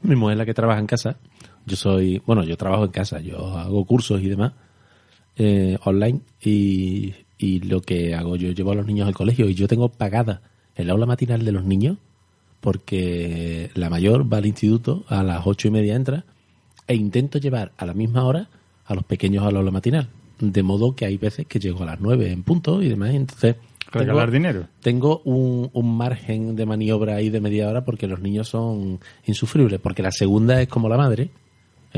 mi mujer es la que trabaja en casa. Yo soy, bueno, yo trabajo en casa, yo hago cursos y demás eh, online y, y lo que hago, yo llevo a los niños al colegio y yo tengo pagada el aula matinal de los niños porque la mayor va al instituto, a las ocho y media entra e intento llevar a la misma hora a los pequeños al aula matinal. De modo que hay veces que llego a las nueve en punto y demás. Entonces, Regalar tengo- dinero. tengo un, un margen de maniobra ahí de media hora porque los niños son insufribles. Porque la segunda es como la madre,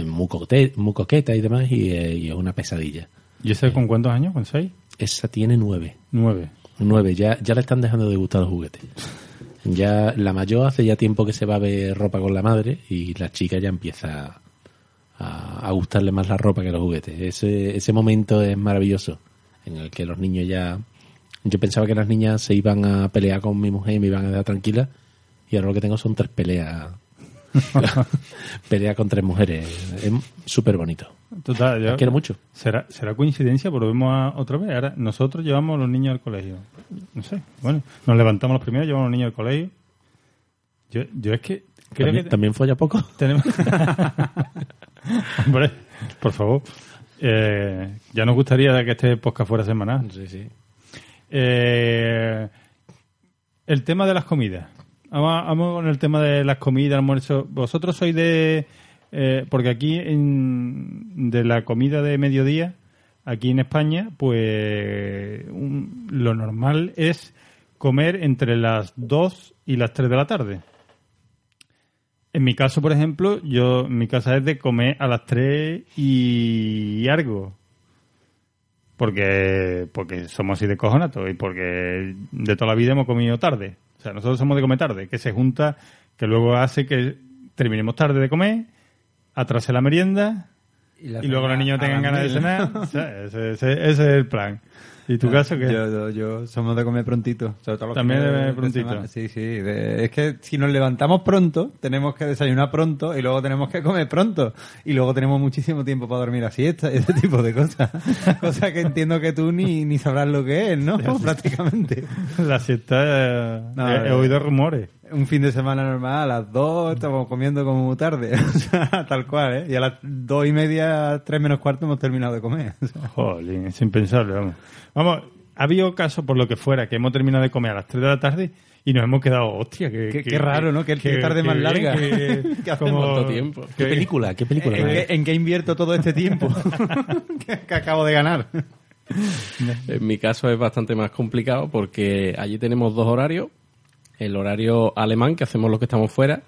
muy, coquete- muy coqueta y demás, y, eh, y es una pesadilla. ¿Y ese con cuántos años? ¿Con seis? Esa tiene nueve. Nueve. Nueve, ya, ya le están dejando de gustar los juguetes. Ya la mayor hace ya tiempo que se va a ver ropa con la madre y la chica ya empieza a, a gustarle más la ropa que los juguetes. Ese, ese momento es maravilloso en el que los niños ya... Yo pensaba que las niñas se iban a pelear con mi mujer y me iban a dejar tranquila y ahora lo que tengo son tres peleas. peleas con tres mujeres. Es súper bonito. Total, yo- Las quiero mucho. ¿Será, ¿Será coincidencia? Volvemos a otra vez. Ahora, nosotros llevamos a los niños al colegio. No sé. Bueno, nos levantamos los primeros, llevamos a los niños al colegio. Yo, yo es que creo ¿También, que ¿También folla poco? tenemos... Hombre, por favor. Eh, ya nos gustaría que este podcast fuera semanal. Sí, sí. Eh, el tema de las comidas. Vamos, con el tema de las comidas, almuerzo. Vosotros sois de... eh, porque aquí en, de la comida de mediodía, aquí en España, pues lo normal es comer entre las 2 y las 3 de la tarde. En mi caso, por ejemplo, yo mi casa es de comer a las 3 y algo. Porque, porque somos así de cojonato y porque de toda la vida hemos comido tarde. Sea, nosotros somos de comer tarde, que se junta, que luego hace que terminemos tarde de comer, atrase la merienda y luego los niños tengan ganas de cenar. O sea, ese, ese- ese es el plan. ¿Y tu caso qué? Yo, yo, yo somos de comer prontito. Sobre todo los También de prontito. semana. Sí, sí. de- es que si nos levantamos pronto, tenemos que desayunar pronto y luego tenemos que comer pronto. Y luego tenemos muchísimo tiempo para dormir la siesta, ese tipo de cosas. cosas que entiendo que tú ni, ni sabrás lo que es, ¿no? Prácticamente. La siesta, eh, No, he, he eh. oído rumores. Un fin de semana normal, a las dos estamos comiendo como muy tarde. O sea, tal cual, ¿eh? Y a las dos y media, tres menos cuarto hemos terminado de comer. O sea, Jolín, es impensable, vamos. Vamos, ha habido casos, por lo que fuera, que hemos terminado de comer a las 3 de la tarde y nos hemos quedado, hostia, que, Qué- qué raro, ¿no? Que- que tarde más larga. Que, ¿Qué hacemos como- tanto tiempo? ¿Qué película? ¿Qué película? ¿En qué, en qué invierto todo este tiempo que, que acabo de ganar? En mi caso es bastante más complicado porque allí tenemos dos horarios. El horario alemán, que hacemos los que estamos fuera,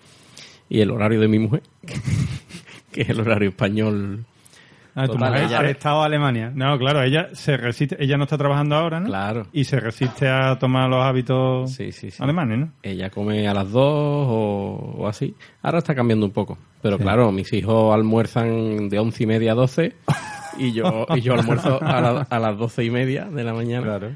y el horario de mi mujer, que es el horario español. Ah, tu mujer- ella- Al Estado Alemania. No, claro, ella se resiste, ella no está trabajando ahora, ¿no? Claro. Y se resiste a tomar los hábitos Sí, sí, sí. alemanes, ¿no? Ella come a las dos o, o así. Ahora está cambiando un poco. Pero claro, mis hijos almuerzan de once y media a doce y yo, y yo almuerzo a, la- a las doce y media de la mañana. Claro.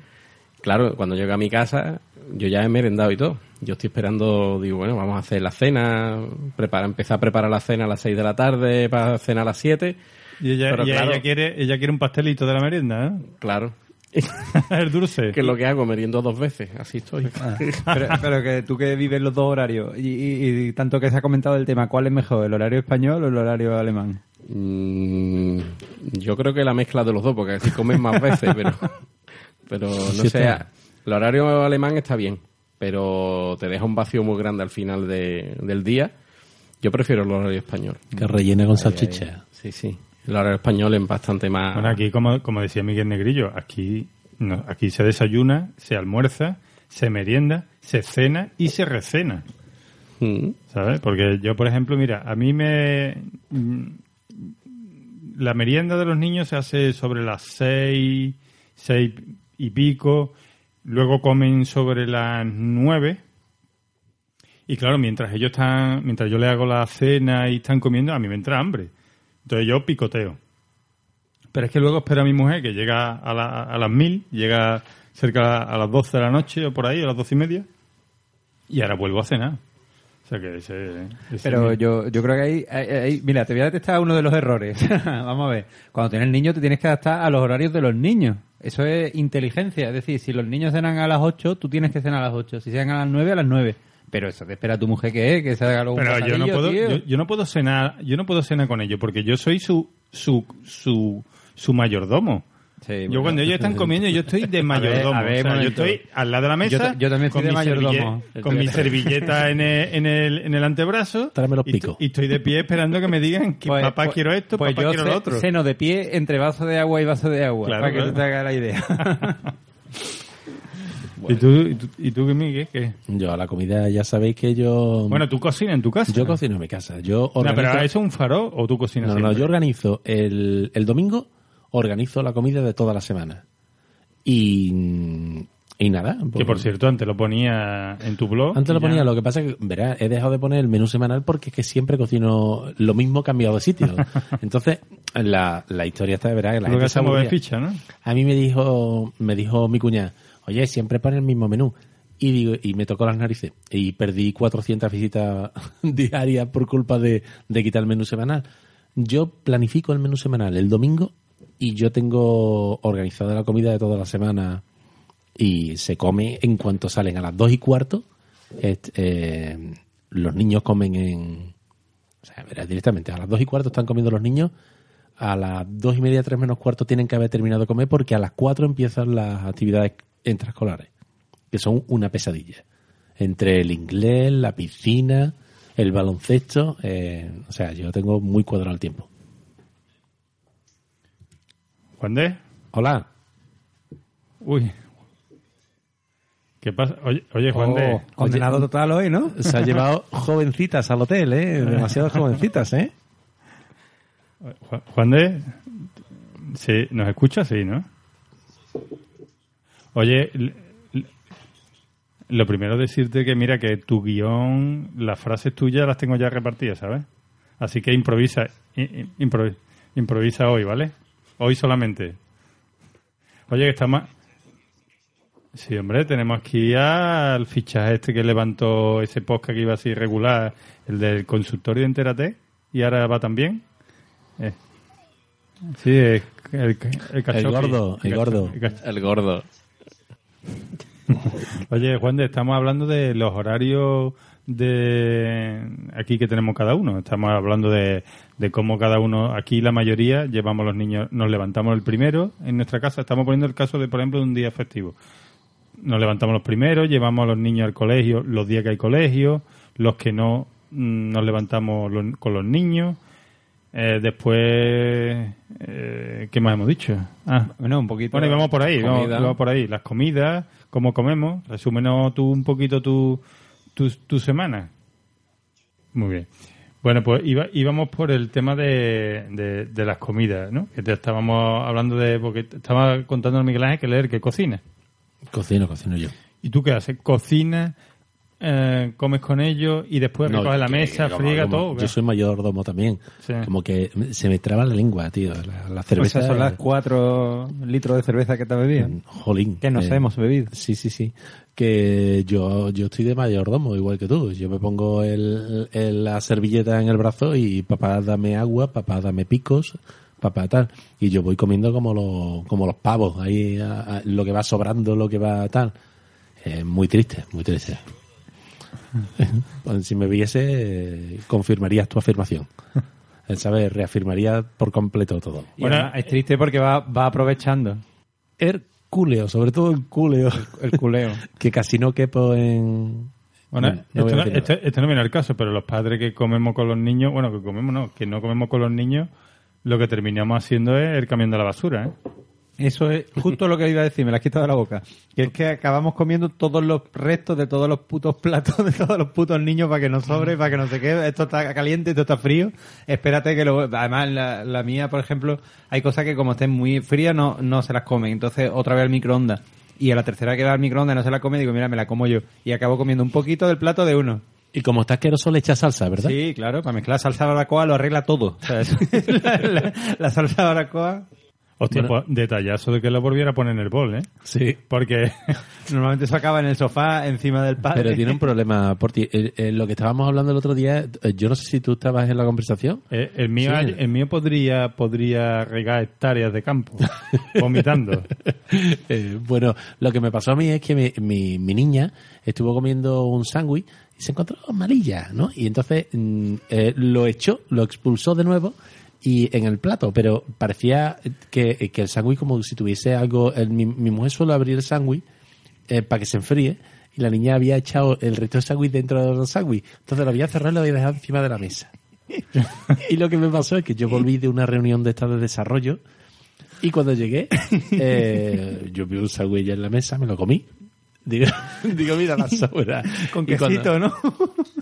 Claro, cuando llego a mi casa, yo ya he merendado y todo. Yo estoy esperando, digo, bueno, vamos a hacer la cena, prepara, empezar a preparar la cena a las 6 de la tarde para cenar a las 7. Y ella, Pero y claro. ella quiere, ella quiere un pastelito de la merienda, ¿eh? Claro. el dulce. Que es lo que hago, meriendo dos veces, así estoy. Pero, pero que tú que vives los dos horarios y, y- y tanto que se ha comentado el tema, ¿cuál es mejor, el horario español o el horario alemán? Mm, yo creo que la mezcla de los dos, porque así comen más veces, pero, pero no sé, el horario alemán está bien, pero te deja un vacío muy grande al final de- del día. Yo prefiero el horario español. Que rellena con salchicha. Sí, sí. El horario español es bastante más... Bueno, aquí, como, como decía Miguel Negrillo, aquí, no, aquí se desayuna, se almuerza, se merienda, se cena y se recena. Mm. ¿Sabes? Porque yo, por ejemplo, mira, a mí me... mm, La merienda de los niños se hace sobre las seis, seis y pico, luego comen sobre las nueve. Y claro, mientras ellos están, mientras yo le hago la cena y están comiendo, a mí me entra hambre. Entonces yo picoteo. Pero es que luego espero a mi mujer que llega a, la- a las mil, llega cerca a las doce de la noche o por ahí, a las doce y media, y ahora vuelvo a cenar. O sea que ese, ese Pero yo, yo creo que ahí, ahí- ahí- Mira, te voy a detectar uno de los errores. Vamos a ver. Cuando tienes niño te tienes que adaptar a los horarios de los niños. Eso es inteligencia. Es decir, si los niños cenan a las 8, tú tienes que cenar a las 8. Si cenan a las 9, a las 9. Pero eso te espera tu mujer que es, que se haga luego un Pero yo no puedo, yo, yo no puedo cenar, yo no puedo cenar con ellos porque yo soy su, su, su, su mayordomo. Sí, yo bueno. cuando ellos están comiendo, yo estoy de mayordomo. a ver, o sea, yo estoy al lado de la mesa. Yo yo también estoy con de mayordomo. Con mi servilleta en el, en el, en el antebrazo. Tráeme los y, picos. y estoy de pie esperando que me digan que Pues- papá pues- quiero esto, pues papá yo quiero lo otro. Seno de pie entre vaso de agua y vaso de agua. Claro, para que claro. tú te hagas la idea. ¿Y tú, y tú, y tú, Miguel, qué? Yo a la comida ya sabéis que yo... Bueno, tú cocinas en tu casa. yo cocino en mi casa. Yo No, organizo... pero ¿eso es un faro o tú cocinas No, no, siempre? yo organizo el, el domingo, organizo la comida de toda la semana. Y, y nada. Que pues- por cierto, antes lo ponía en tu blog. Antes lo ya- ponía, lo que pasa es que, verás, he dejado de poner el menú semanal porque es que siempre cocino lo mismo cambiado de sitio. Entonces, la, la historia está de verdad que la Lo que se ficha, ¿no? A mí me dijo, me dijo mi cuñada, oye, siempre pone el mismo menú. Y digo, y me tocó las narices. Y perdí 400 visitas diarias por culpa de, de quitar el menú semanal. Yo planifico el menú semanal el domingo y yo tengo organizada la comida de toda la semana y se come en cuanto salen a las dos y cuarto. Est- eh, los niños comen en... O sea, verás, directamente, a las dos y cuarto están comiendo los niños, a las dos y media, tres menos cuarto tienen que haber terminado de comer porque a las cuatro empiezan las actividades extraescolares, que son una pesadilla. Entre el inglés, la piscina, el baloncesto, eh, o sea, yo tengo muy cuadrado el tiempo. Juan de. Hola. Uy. ¿Qué pasa? Oye, oye Juan de. Oh, condenado total hoy, ¿no? Se ha llevado jovencitas al hotel, ¿eh? Demasiado jovencitas, ¿eh? Ju- Juan de. Sí, ¿nos escucha? Sí, ¿no? Oye, lo primero decirte que mira que tu guion, las frases tuyas las tengo ya repartidas, ¿sabes? Así que improvisa, improvisa hoy, ¿vale? Hoy solamente. Oye, que está más, Sí, hombre, tenemos aquí al fichaje este que levantó ese podcast que iba así regular, el del consultorio de Entérate, y ahora va también. Eh. Sí, es el, el, cachoqui. gordo, el gordo. el El gordo. Oye, Juan, de- estamos hablando de los horarios de aquí que tenemos cada uno. Estamos hablando de, de cómo cada uno, aquí la mayoría, llevamos los niños, nos levantamos el primero en nuestra casa. Estamos poniendo el caso de, por ejemplo, de un día festivo. Nos levantamos los primeros, llevamos a los niños al colegio los días que hay colegio, los que no mm, nos levantamos los- con los niños. Eh, después, eh, ¿qué más hemos dicho? Ah, Bueno, un poquito. bueno, y vamos por ahí, vamos, vamos por ahí. Las comidas, cómo comemos. Resúmenos tú un poquito tu, tu, tu semana. Muy bien. Bueno, pues iba, íbamos por el tema de, de, de las comidas, ¿no? Que te estábamos hablando de... Porque estaba contando a Miguel Ángel que leer que cocina. Cocino, cocino yo. ¿Y tú qué haces? ¿Cocinas? Eh, ¿Comes con ellos? Y después No, recoges la que- mesa, friega como- todo? Yo soy mayordomo también. Sí. Como que se me traba la lengua, tío. La, la Pues cerveza. esas son las cuatro litros de cerveza que te has bebido. Jolín. Que nos eh, hemos bebido. Sí, sí, sí. Que yo, yo estoy de mayordomo, igual que tú. Yo me pongo el, el- la servilleta en el brazo y papá dame agua, papá dame picos, papá tal. Y yo voy comiendo como los, como los pavos, ahí a- a- lo que va sobrando, lo que va tal. Es muy triste, muy triste. Pues si me viese, confirmarías tu afirmación. Eh, ¿Sabes? Reafirmaría por completo todo. Y Bueno, es triste porque va, va aprovechando Herculeo, sobre todo el culeo, el culeo. que casi no quepo en... Bueno, No, no esto, no, esto- esto no viene al caso, pero los padres que comemos con los niños, bueno, que comemos no, que no comemos con los niños, lo que terminamos haciendo es el camión de la basura, ¿eh? Eso es justo lo que iba a decir, me la has quitado de la boca. Que es que acabamos comiendo todos los restos de todos los putos platos de todos los putos niños para que no sobre, para que no se quede. Esto está caliente, esto está frío. Espérate que luego, además la, la mía, por ejemplo, hay cosas que como estén muy frías no, no se las comen. Entonces otra vez al microondas. Y a la tercera que va al microondas y no se la come, digo, mira, me la como yo. Y acabo comiendo un poquito del plato de uno. Y como está asqueroso le echa salsa, ¿verdad? Sí, claro, para mezclar salsa barbacoa lo arregla todo. O sea, eso- la, la- la salsa barbacoa Hostia, Bueno. pues, detallazo de que lo volviera a poner en el bol, ¿eh? Sí. Porque normalmente se acaba en el sofá encima del padre. Pero tiene un problema por ti. Eh, eh, lo que estábamos hablando el otro día, eh, yo no sé si tú estabas en la conversación. eh, el mío Sí. el mío podría podría regar hectáreas de campo vomitando. Eh, bueno, lo que me pasó a mí es que mi, mi, mi niña estuvo comiendo un sándwich y se encontró malilla, ¿no? Y entonces mm, lo echó, lo expulsó de nuevo y en el plato, pero parecía que, que el sándwich como si tuviese algo... el- mi, mujer suele abrir el sándwich eh, para que se enfríe y la niña había echado el resto del sándwich dentro del sándwich. Entonces lo había cerrado y lo había dejado encima de la mesa. y lo que me pasó es que yo volví de una reunión de estado de desarrollo y cuando llegué, eh, yo vi un sándwich en la mesa, me lo comí. Digo, digo mira la sobra. Con Y cuando- quesito, ¿no?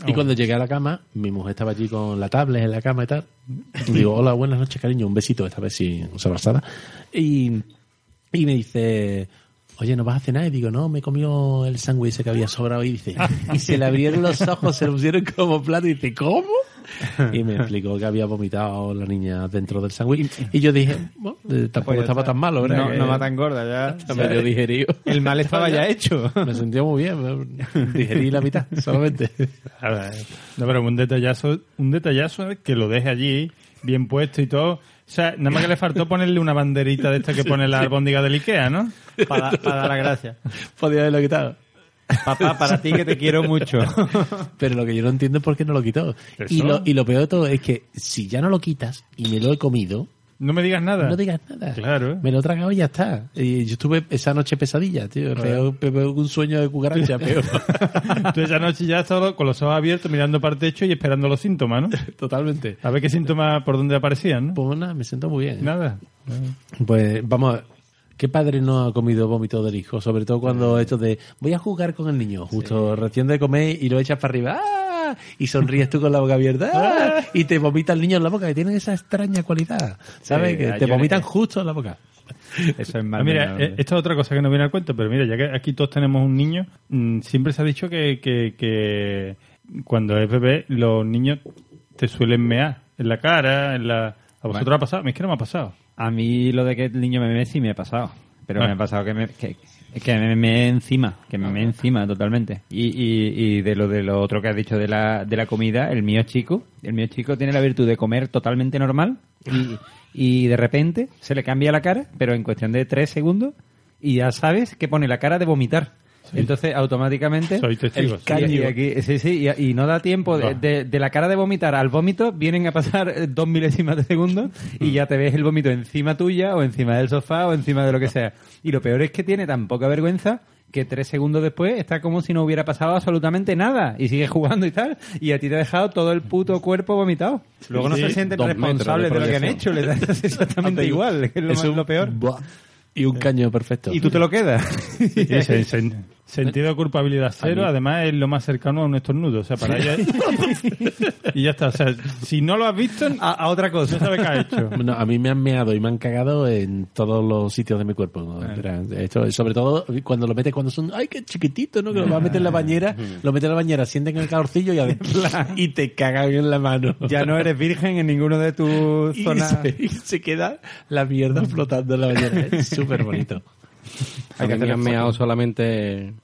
y cuando llegué a la cama, mi mujer estaba allí con la tablet en la cama y tal. Y digo, hola, buenas noches, cariño, un besito, esta vez sin abrazada. Y, y me dice, oye, ¿no vas a cenar? Y digo, no, me comió el sándwich ese que había sobrado. Y dice, y se le abrieron los ojos, se le pusieron como plato. Y dice, ¿cómo? Y me explicó que había vomitado la niña dentro del sándwich. Y yo dije, bueno, eh, tampoco Pues estaba está. tan malo, ¿verdad? No, Que no va tan gorda, ya. está medio digerido. El mal estaba ya hecho. Me sentía muy bien, digerí la mitad solamente. A ver, no, pero un detallazo, un detallazo que lo deje allí, bien puesto y todo. O sea, nada más que le faltó ponerle una banderita de esta que pone la albóndiga del Ikea, ¿no? Para, para dar la gracia. Podía haberlo quitado. Papá, para ti que te quiero mucho. Pero lo que yo no entiendo es por qué no lo quitó. Eso. Y lo, y lo peor de todo es que si ya no lo quitas y me lo he comido, No me digas nada. no digas nada. Claro. Me lo he tragado y ya está. Y yo estuve esa noche pesadilla, tío. Peor, peor que un sueño de cucaracha, peor. Tú esa noche ya solo con los ojos abiertos, mirando para el techo y esperando los síntomas, ¿no? Totalmente. A ver qué síntomas por dónde aparecían, ¿no? Pues nada, me siento muy bien. Nada. Pues vamos a ver. ¿Qué padre no ha comido vómito del hijo? Sobre todo cuando esto de voy a jugar con el niño, justo recién de comer y lo echas para arriba. ¡ah! Y sonríes tú con la boca abierta. ¡ah! Y te vomita el niño en la boca, que tienen esa extraña cualidad. ¿Sabes? Sí, que te ayer- vomitan justo en la boca. Eso es Ah, mal. mira, eh, esto es otra cosa que no viene al cuento, pero mira, ya que aquí todos tenemos un niño, mm, siempre se ha dicho que, que, que cuando es bebé los niños te suelen mear en la cara, en la... ¿A vosotros Bueno. ha pasado? A mí es que no me ha pasado. A mí lo de que el niño me ve sí me ha pasado. pero Ah. me ha pasado que me, que, que me, me encima, que me, me encima totalmente. Y, y, y de lo de lo otro que has dicho de la, de la comida, el mío chico, el mío chico tiene la virtud de comer totalmente normal y, y de repente se le cambia la cara, pero en cuestión de tres segundos y ya sabes que pone la cara de vomitar. Entonces automáticamente Soy testigo, sí. y- y aquí- sí, sí, y, y no da tiempo de, Va. de- de la cara de vomitar al vómito, vienen a pasar dos milésimas de segundo y ya te ves el vómito encima tuya o encima del sofá o encima de lo que sea. Y lo peor es que tiene tan poca vergüenza que tres segundos después está como si no hubiera pasado absolutamente nada y sigue jugando y tal y a ti te ha dejado todo el puto cuerpo vomitado. Luego no Sí, se sienten de responsables de, lo que han hecho, les das exactamente igual, que es lo, Es más- un- lo peor. Buah. Y un caño perfecto. Y tú te lo quedas. Sí, sen- sen- sentido de culpabilidad cero, además es lo más cercano a un estornudo. O sea, para ella. y ya está. O sea, si no lo has visto, a, a otra cosa. no sabes qué ha hecho. No, a mí me han meado y me han cagado en todos los sitios de mi cuerpo. ¿no? Mira, Esto, sobre todo cuando lo metes cuando son, ay, qué chiquitito, ¿no? Que lo vas a meter en la bañera, lo metes en la bañera, sienten el calorcillo y, a- y te cagan en la mano. Ya no eres virgen en ninguno de tus y zonas. se, y se queda la mierda flotando en la bañera. Es súper bonito. A mí me han meado solamente,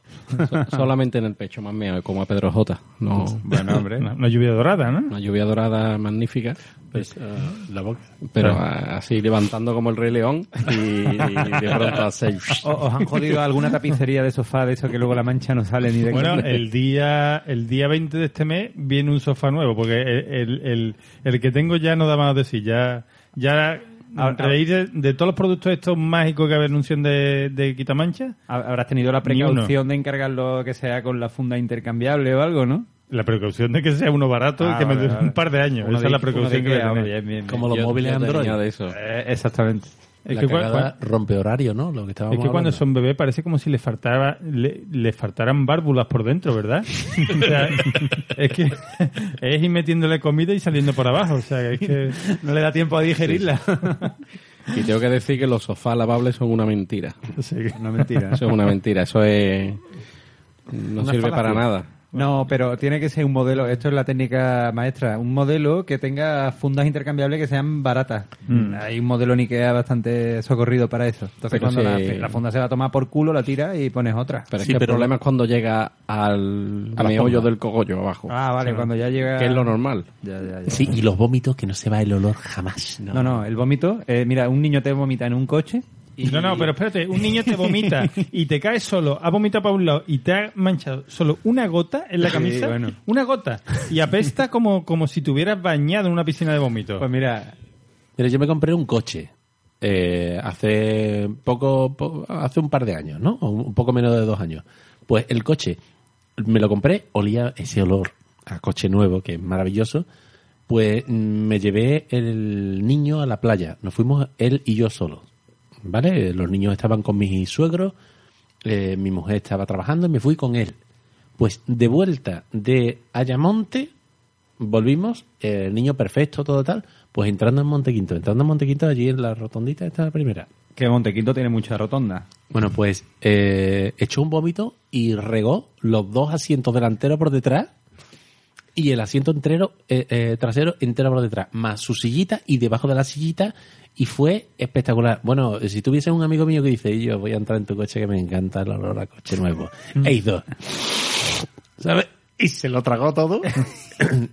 so- solamente en el pecho, me han meado, como a Pedro J. No, Bueno, hombre. Una, una lluvia dorada, ¿no? una lluvia dorada magnífica, Pues, ah, la boca. pero ah, así levantando como el Rey León y, y de pronto hace... ¿O- ¿Os han jodido alguna tapicería de sofá de eso que luego la mancha no sale ni de Bueno, el día el día 20 de este mes viene un sofá nuevo, porque el, el, el, el que tengo ya no da más de sí. Ya, ya a raíz de, de todos los productos estos mágicos que anuncian de, de Quitamancha, Ha- Habrás tenido la precaución de encargarlo que sea con la funda intercambiable o algo, ¿no? la precaución de que sea uno barato y Ah, que me dure vale. un par de años. Uno Esa de- es la precaución que voy a Ikea, tener. bien, bien, bien. Como los Yo- móviles Android. de eso. Eh, exactamente. Es la que, rompe horario, ¿no? Lo que estábamos Es que cuando son bebés parece como si les faltara le, les faltaran válvulas por dentro, ¿verdad? O sea, es que es ir metiéndole comida y saliendo por abajo, o sea, es que No le da tiempo a digerirla. Y tengo que decir que los sofás lavables son una mentira. no, mentira. Eso es una mentira, eso es... No Una sirve falacia. para nada. No, pero tiene que ser un modelo, esto es la técnica maestra, un modelo que tenga fundas intercambiables que sean baratas. Hay un modelo en Ikea bastante socorrido para eso. Entonces Pero cuando la, la funda se va a tomar por culo, la tira y pones otra. Pero es Sí, que pero- el problema es cuando llega al A meollo del cogollo abajo. Ah, vale, cuando ya llega... Que es lo normal. Ya, ya, ya. Sí, y los vómitos que no se va el olor jamás. No, no, el vómito, eh, mira, un niño te vomita en un coche y... No, no, pero espérate, un niño te vomita y te caes solo, ha vomitado para un lado y te ha manchado solo una gota en la Sí, camisa, bueno. una gota, y apesta como, como si te hubieras bañado en una piscina de vómito. Pues mira, Mira, yo me compré un coche eh, hace poco, po- hace un par de años, ¿no? O un poco menos de dos años. Pues el coche, me lo compré, olía ese olor a coche nuevo, que es maravilloso. Pues mm, me llevé el niño a la playa. Nos fuimos él y yo solos. ¿Vale? Los niños estaban con mis suegros, eh, mi mujer estaba trabajando y me fui con él. Pues de vuelta de Ayamonte, volvimos, eh, el niño perfecto, todo tal, pues entrando en Montequinto, entrando en Montequinto allí en la rotondita, esta es la primera. que Montequinto tiene mucha rotonda. Bueno, pues eh, echó un vómito y regó los dos asientos delanteros por detrás y el asiento entero, eh, eh, trasero entero por detrás, más su sillita y debajo de la sillita y fue espectacular. Bueno, si tuviese un amigo mío que dice, yo voy a entrar en tu coche que me encanta el olor a coche nuevo, e hizo, ¿sabes? Y se lo tragó todo.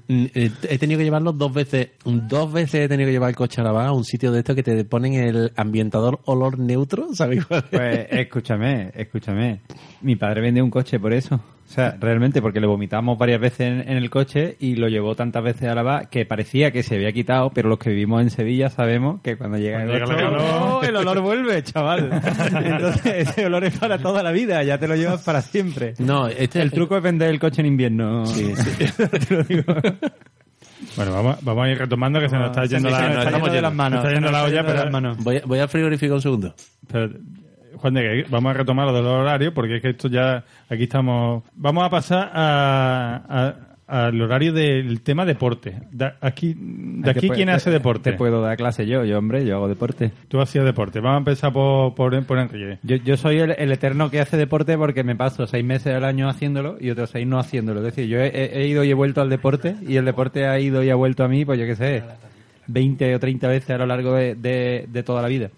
Eh, he tenido que llevarlo dos veces. Dos veces he tenido que llevar el coche a lavar a un sitio de esto que te ponen el ambientador olor neutro, ¿sabes cuál es? Pues escúchame, escúchame. Mi padre vendió un coche por eso. O sea, realmente porque le vomitamos varias veces en, en el coche y lo llevó tantas veces a lavar que parecía que se había quitado, pero los que vivimos en Sevilla sabemos que cuando llega el llega agosto, el calor. ¡oh! el olor vuelve, chaval. Entonces ese olor es para toda la vida, ya te lo llevas para siempre. No, este El truco es vender el coche en invierno. Sí, sí. te lo digo. Bueno, vamos, vamos a ir retomando que se nos está yendo la, olla, yendo de pero, las manos. Voy, voy al frigorífico un segundo. pero, Juan de que vamos a retomar lo del horario porque es que esto ya aquí estamos. Vamos a pasar a, a- al horario del tema deporte. De aquí, de aquí ¿quién hace te- deporte? Te puedo dar clase yo, yo hombre, yo hago deporte. Tú hacías deporte. Vamos a empezar por, por, por Enrique. Yo, yo soy el, el eterno que hace deporte porque me paso seis meses al año haciéndolo y otros seis no haciéndolo. Es decir, yo he, he ido y he vuelto al deporte y el deporte ha ido y ha vuelto a mí, pues yo qué sé, 20 o 30 veces a lo largo de, de- de toda la vida.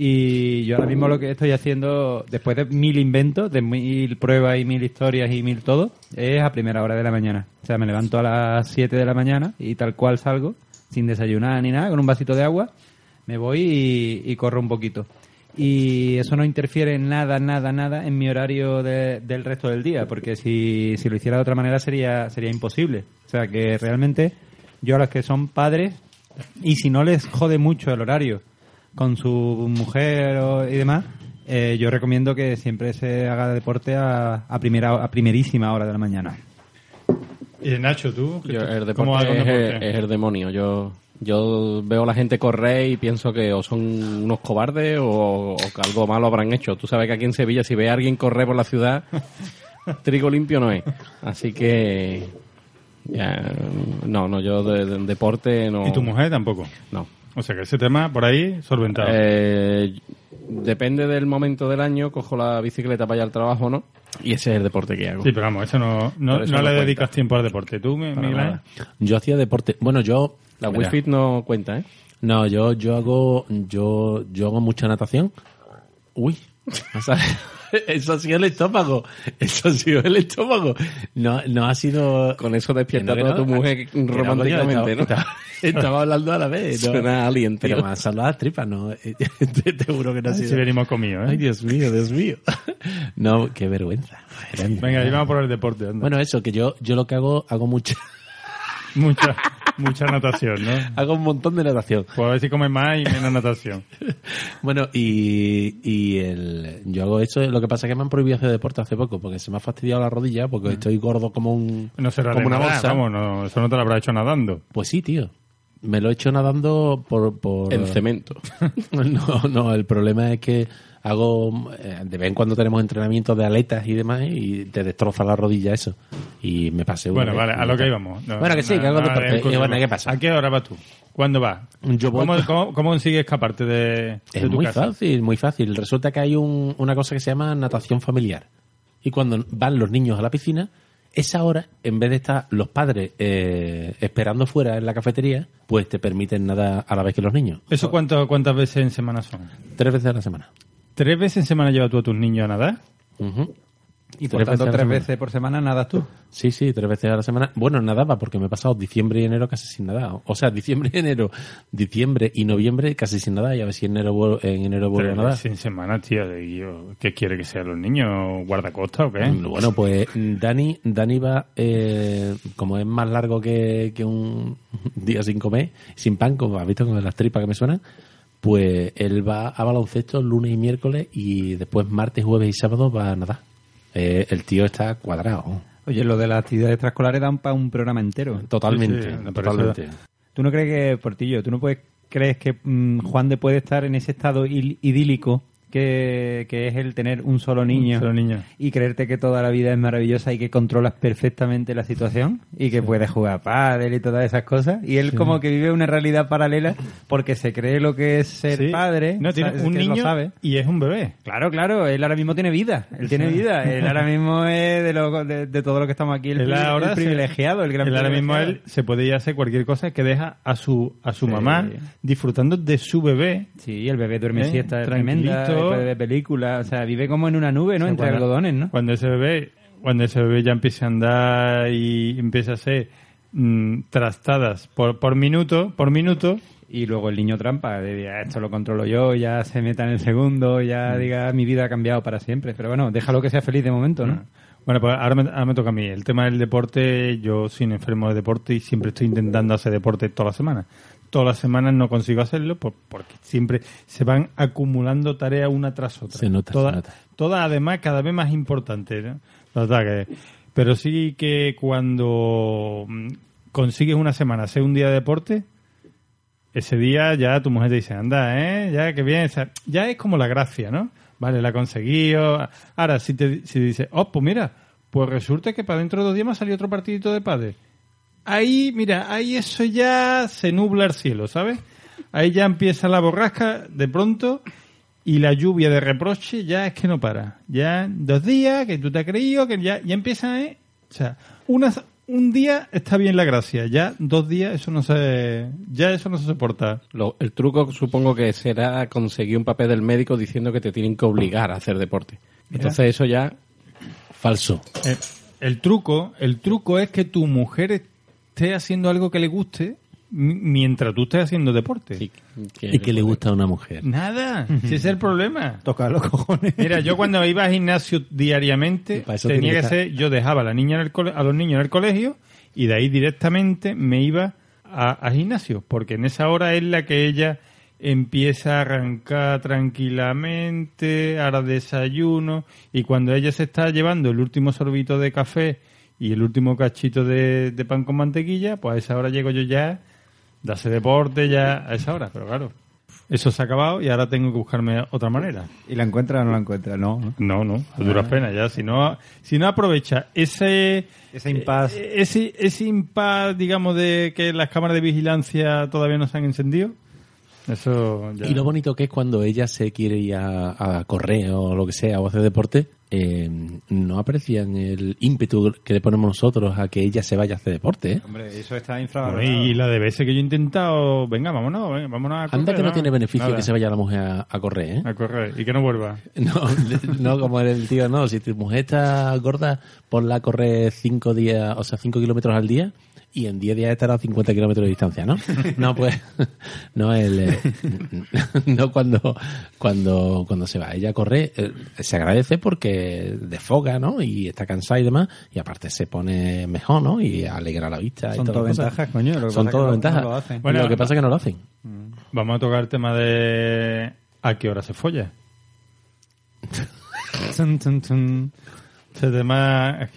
Y yo ahora mismo lo que estoy haciendo, después de mil inventos, de mil pruebas y mil historias y mil todo, es a primera hora de la mañana. O sea, me levanto a las 7 de la mañana y tal cual salgo, sin desayunar ni nada, con un vasito de agua, me voy y, corro un poquito. Y eso no interfiere en nada, nada, nada en mi horario de- del resto del día, porque si, si lo hiciera de otra manera sería, sería imposible. O sea, que realmente yo a los que son padres, y si no les jode mucho el horario con su mujer o- y demás, eh, yo recomiendo que siempre se haga deporte a, a primera a primerísima hora de la mañana. Y Nacho, tú, Yo, el ¿cómo deporte es, deporte? es el demonio. Yo yo veo a la gente correr y pienso que o son unos cobardes o, o que algo malo habrán hecho. Tú sabes que aquí en Sevilla si ve a alguien correr por la ciudad, trigo limpio no es. Así que ya, no, no, yo de, de- deporte no. ¿Y tu mujer tampoco? No. O sea que ese tema por ahí solventado. Eh, depende del momento del año, cojo la bicicleta para ir al trabajo, ¿no? Y ese es el deporte que hago. sí, pero vamos, eso no, no, eso no le cuenta. dedicas tiempo al deporte. ¿Tú, mi- Para Miguel? nada. Yo hacía deporte. Bueno, yo. La Mira, Wi-Fi no cuenta, ¿eh? No, yo, yo hago, yo, yo hago mucha natación. Uy, eso ha sido el estómago. Eso ha sido el estómago. No, no ha sido. Con eso despierta no, a tu no. mujer no, románticamente, ¿no? estaba, estaba hablando a la vez. ¿no? Suena alien, tío. Pero salvado las tripas, ¿no? te, te juro que no ha Si sido. venimos comidos, Ay, ¿eh? Dios mío, Dios mío. No, qué vergüenza. Venga, ahí vamos por el deporte. anda. Bueno, eso, que yo, yo lo que hago, hago mucha, Mucha, mucha natación, ¿no? hago un montón de natación. Pues a ver si comes más y menos natación. Bueno, y, y el, yo hago eso, lo que pasa es que me han prohibido hacer deporte hace poco, porque se me ha fastidiado la rodilla, porque estoy gordo como un, No será como una bolsa. Vamos, no, eso no te lo habrá hecho nadando. Pues sí, tío. Me lo he hecho nadando por... por En cemento. No, no, el problema es que hago... eh, De vez en cuando tenemos entrenamientos de aletas y demás y te destroza la rodilla eso. Y me pasé Bueno, vale, a lo que íbamos. No, Bueno, que sí, que hago. Y bueno, ¿qué pasa? ¿A qué hora vas tú? ¿Cuándo vas? Yo voy ¿Cómo, con- cómo, cómo consigues escaparte de, de Es tu muy casa? fácil, muy fácil. Resulta que hay un- una cosa que se llama natación familiar. Y cuando van los niños a la piscina, esa hora, en vez de estar los padres eh, esperando fuera en la cafetería, pues te permiten nadar a la vez que los niños. ¿Eso cuánto, cuántas veces en semana son? Tres veces a la semana. ¿Tres veces en semana llevas tú a tus niños a nadar? Y por Tres tanto, tres veces por semana nadas tú. Sí, sí, tres veces a la semana. Bueno, nadaba porque me he pasado diciembre y enero casi sin nadar. O sea, diciembre y enero, diciembre y noviembre casi sin nadar y a ver si en enero, vuel- en enero vuelvo a nadar. en semana, tío. ¿Qué quiere que sean los niños? ¿Guardacosta o qué? Bueno, pues Dani, Dani va, eh, como es más largo que, que un día sin comer, sin pan, como has visto con las tripas que me suenan, pues él va a baloncesto lunes y miércoles y después martes, jueves y sábado va a nadar. Eh, el tío está cuadrado. Oye, lo de las actividades extraescolares dan para un programa entero. Totalmente, Sí, sí, por totalmente. ¿Tú no crees que, Portillo, tú no puedes, crees que mm, Juan de puede estar en ese estado il- idílico que, que es el tener un solo niño, Solo niño. y creerte que toda la vida es maravillosa y que controlas perfectamente la situación y que puedes jugar pádel y todas esas cosas? Y él como que vive una realidad paralela porque se cree lo que es ser Sí. padre. No, tiene un niño sabe. y es un bebé. Claro, claro, él ahora mismo tiene vida, él tiene vida, él ahora mismo es de, lo- de, de todo lo que estamos aquí, el, Él pri- ahora el se- privilegiado, el gran él ahora mismo él se puede ir a hacer cualquier cosa que deja a su a su mamá disfrutando de su bebé. Sí, el bebé duerme ¿Eh? siesta Tranquilito. Puede ver películas, o sea, vive como en una nube, ¿no? O sea, Entre cuando- algodones, ¿no? Cuando ese bebé, cuando ese bebé ya empieza a andar y empieza a ser mm, trastadas por, por minuto, por minuto, Y luego el niño trampa, de "Ah, esto lo controlo yo, ya se meta en el segundo, ya Mm. diga mi vida ha cambiado para siempre. Pero bueno, déjalo que sea feliz de momento, ¿no? Bueno, pues ahora me, ahora me toca a mí. El tema del deporte, yo soy un enfermo de deporte y siempre estoy intentando hacer deporte todas las semanas. Todas las semanas no consigo hacerlo por- porque siempre se van acumulando tareas una tras otra. Se nota, Todas, se nota. todas además cada vez más importantes. ¿no? Pero sí que cuando mm, consigues una semana hacer un día de deporte, ese día ya tu mujer te dice, anda, ¿eh? Ya, que bien. O sea, ya es como la gracia, ¿no? Vale, la he conseguido. Ahora, si te si dices, oh, pues mira, pues resulta que para dentro de dos días me ha salido otro partidito de padre. Ahí, mira, ahí eso ya se nubla el cielo, ¿sabes? Ahí ya empieza la borrasca de pronto y la lluvia de reproche ya es que no para. Ya dos días, que tú te has creído, que ya, ya empieza, ¿eh? O sea, una, un día está bien la gracia, ya dos días eso no se, ya eso no se soporta. Lo- el truco supongo que será conseguir un papel del médico diciendo que te tienen que obligar a hacer deporte. Entonces eso ya Falso. Eh, el truco, el truco es que tu mujer esté haciendo algo que le guste mi- mientras tú estés haciendo deporte. sí, ¿Y que le gusta a una mujer? Nada, si ese es el problema. Tocar los cojones. Mira, yo cuando iba al gimnasio diariamente, tenía que que ser, yo dejaba a, la niña en el cole- a los niños en el colegio y de ahí directamente me iba a, a gimnasio, porque en esa hora es la que ella empieza a arrancar tranquilamente, hará desayuno y cuando ella se está llevando el último sorbito de café y el último cachito de, de pan con mantequilla, pues a esa hora llego yo ya, de hacer deporte ya a esa hora, pero claro. Eso se ha acabado y ahora tengo que buscarme otra manera. ¿Y la encuentra o no la encuentra? No. ¿no? No, a duras penas ya. Si no, si no aprovecha ese, Ese impasse. eh, ese, ese impasse, digamos, de que las cámaras de vigilancia todavía no se han encendido, eso ya. Y lo bonito que es cuando ella se quiere ir a, a correr o lo que sea, o hacer deporte, eh, no aprecian el ímpetu que le ponemos nosotros a que ella se vaya a hacer deporte. ¿eh? Hombre, eso está Bueno, infravalorado. y la de veces que yo he intentado, venga, vámonos, venga, vámonos a correr. Anda que no ¿no? tiene beneficio Nada. que se vaya la mujer a, a correr, ¿eh? A correr y que no vuelva. No, no como el tío, no. Si tu mujer está gorda, ponla a correr cinco días, o sea, cinco kilómetros al día y en 10 días estará a 50 kilómetros de distancia, ¿no? No, pues, no el, eh, no cuando, cuando, cuando se va ella a correr, eh, se agradece porque desfoga, ¿no? Y está cansada y demás, y aparte se pone mejor, ¿no? Y alegra la vista. y Son todas ventajas, coño. Lo que Son pasa es que todas ventajas. no lo. Bueno, lo que pasa es que no lo hacen. Vamos a tocar el tema de a qué hora se folla. Tun, tun, tun. Ese tema...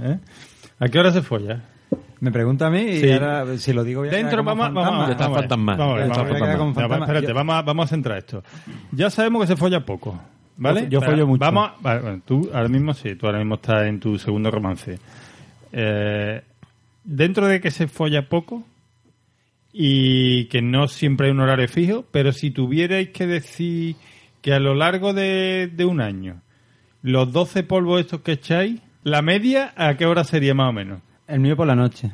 ¿eh? ¿A qué hora se folla? Me pregunta a mí y Sí. ahora si lo digo voy a Dentro, como vamos, fantasma. vamos, vamos. Vamos a vamos espérate, Yo- vamos vamos centrar esto. Ya sabemos que se folla poco, ¿vale? Yo- yo follo mucho. Vamos, a- vale, bueno, tú ahora mismo sí, tú ahora mismo estás en tu segundo romance. Eh, dentro de que se folla poco y que no siempre hay un horario fijo, pero si tuvierais que decir que a lo largo de, de un año, los 12 polvos estos que echáis, la media, ¿a qué hora sería más o menos? El mío por la noche.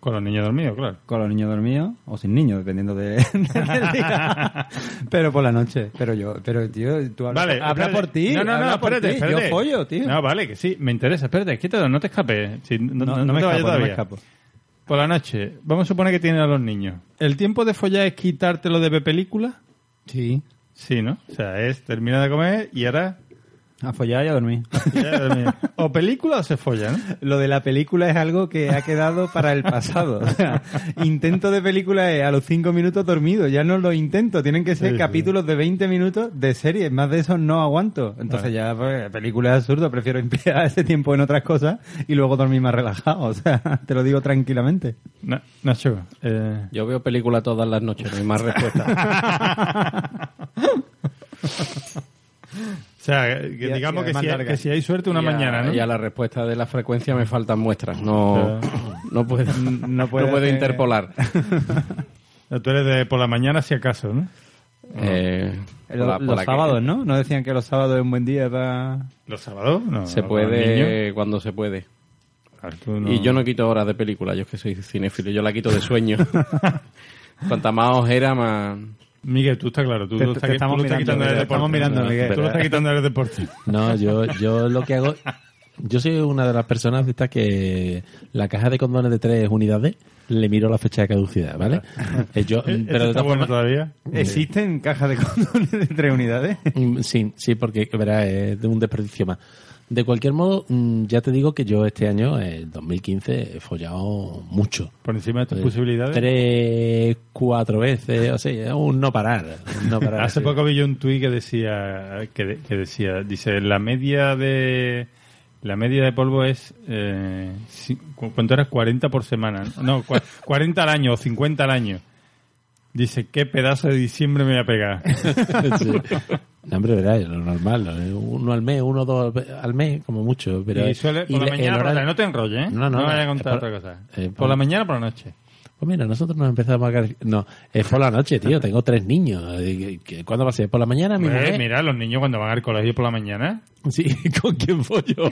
Con los niños dormidos, claro. Con los niños dormidos o sin niños, dependiendo de, del día. Pero por la noche. Pero yo, pero tío, tú hablas, Vale, habla espérate. por ti. No, no, no, espérate, ti. espérate. Yo follo, tío. No, vale, que sí, me interesa. Espérate, quítate, no te escapes. No, No, no- no me te escapo, no me todavía. escapo. Por la noche, vamos a suponer que tienes a los niños. ¿El tiempo de follar es quitártelo de ver película? Sí. Sí, ¿no? O sea, es terminar de comer y ahora... A follar y a dormir. o película o se folla, ¿no? Lo de la película es algo que ha quedado para el pasado. O sea, intento de película es a los cinco minutos dormido. Ya no lo intento. Tienen que ser Sí, sí. capítulos de 20 minutos de serie. Más de eso no aguanto. Entonces ya, pues, película es absurdo. Prefiero emplear ese tiempo en otras cosas y luego dormir más relajado. O sea, te lo digo tranquilamente. Na- Nacho, eh, Yo veo películas todas las noches, no hay más respuesta. o sea, que digamos que si, hay, que si hay suerte una Y a- mañana, ¿no? Y a la respuesta de la frecuencia me faltan muestras. No, no puedo, No no puede puedo interpolar. Tú eres de por la mañana si acaso, ¿no? Eh, por Los, la- por los la que sábados, ¿no? ¿No decían que los sábados es un buen día para...? ¿Los sábados? No, Se no, puede cuando se puede. No- Y yo no quito horas de película, yo es que soy cinéfilo, yo la quito de sueño. Cuanta más ojera, más... Miguel, tú estás claro, tú Te- lo te estás, estamos tú lo estás mirando, quitando del te deporte. estamos mirando, No, Miguel. Tú lo estás quitando del deporte. No, yo, yo lo que hago, yo soy una de las personas de estas que la caja de condones de tres unidades le miro la fecha de caducidad, ¿vale? Eh, yo, Esto pero de bueno formas, todavía. ¿Existen cajas de condones de tres unidades? Mm, Sí, sí, porque verás, es de un desperdicio más. De cualquier modo, mm, ya te digo que yo este año, el 2015, he follado mucho. Por encima de tus Eh, posibilidades. Tres, cuatro veces, o sea, un no parar. un no parar Hace poco vi yo un tuit que decía, que, de- que decía, dice, la media de la media de polvo es, eh, si- ¿cuánto era? 40 por semana. No, cua- 40 al año o 50 al año. Dice, qué pedazo de diciembre me voy a pegar. Sí. No, hombre, lo normal, lo de uno al mes, uno dos al mes, como mucho. Pero y suele, por la mañana, por la no te enrolles, ¿eh? No, no, me vayas a es contar por- otra cosa. eh, por por- la mañana o por la noche. Pues mira, nosotros nos empezamos a... car- No, es por la noche, tío. Tengo tres niños. Eh, ¿qué- ¿Cuándo va a ser? ¿Por la mañana, mi mujer? mira, los niños cuando van al colegio por la mañana. Sí, ¿con quién follo?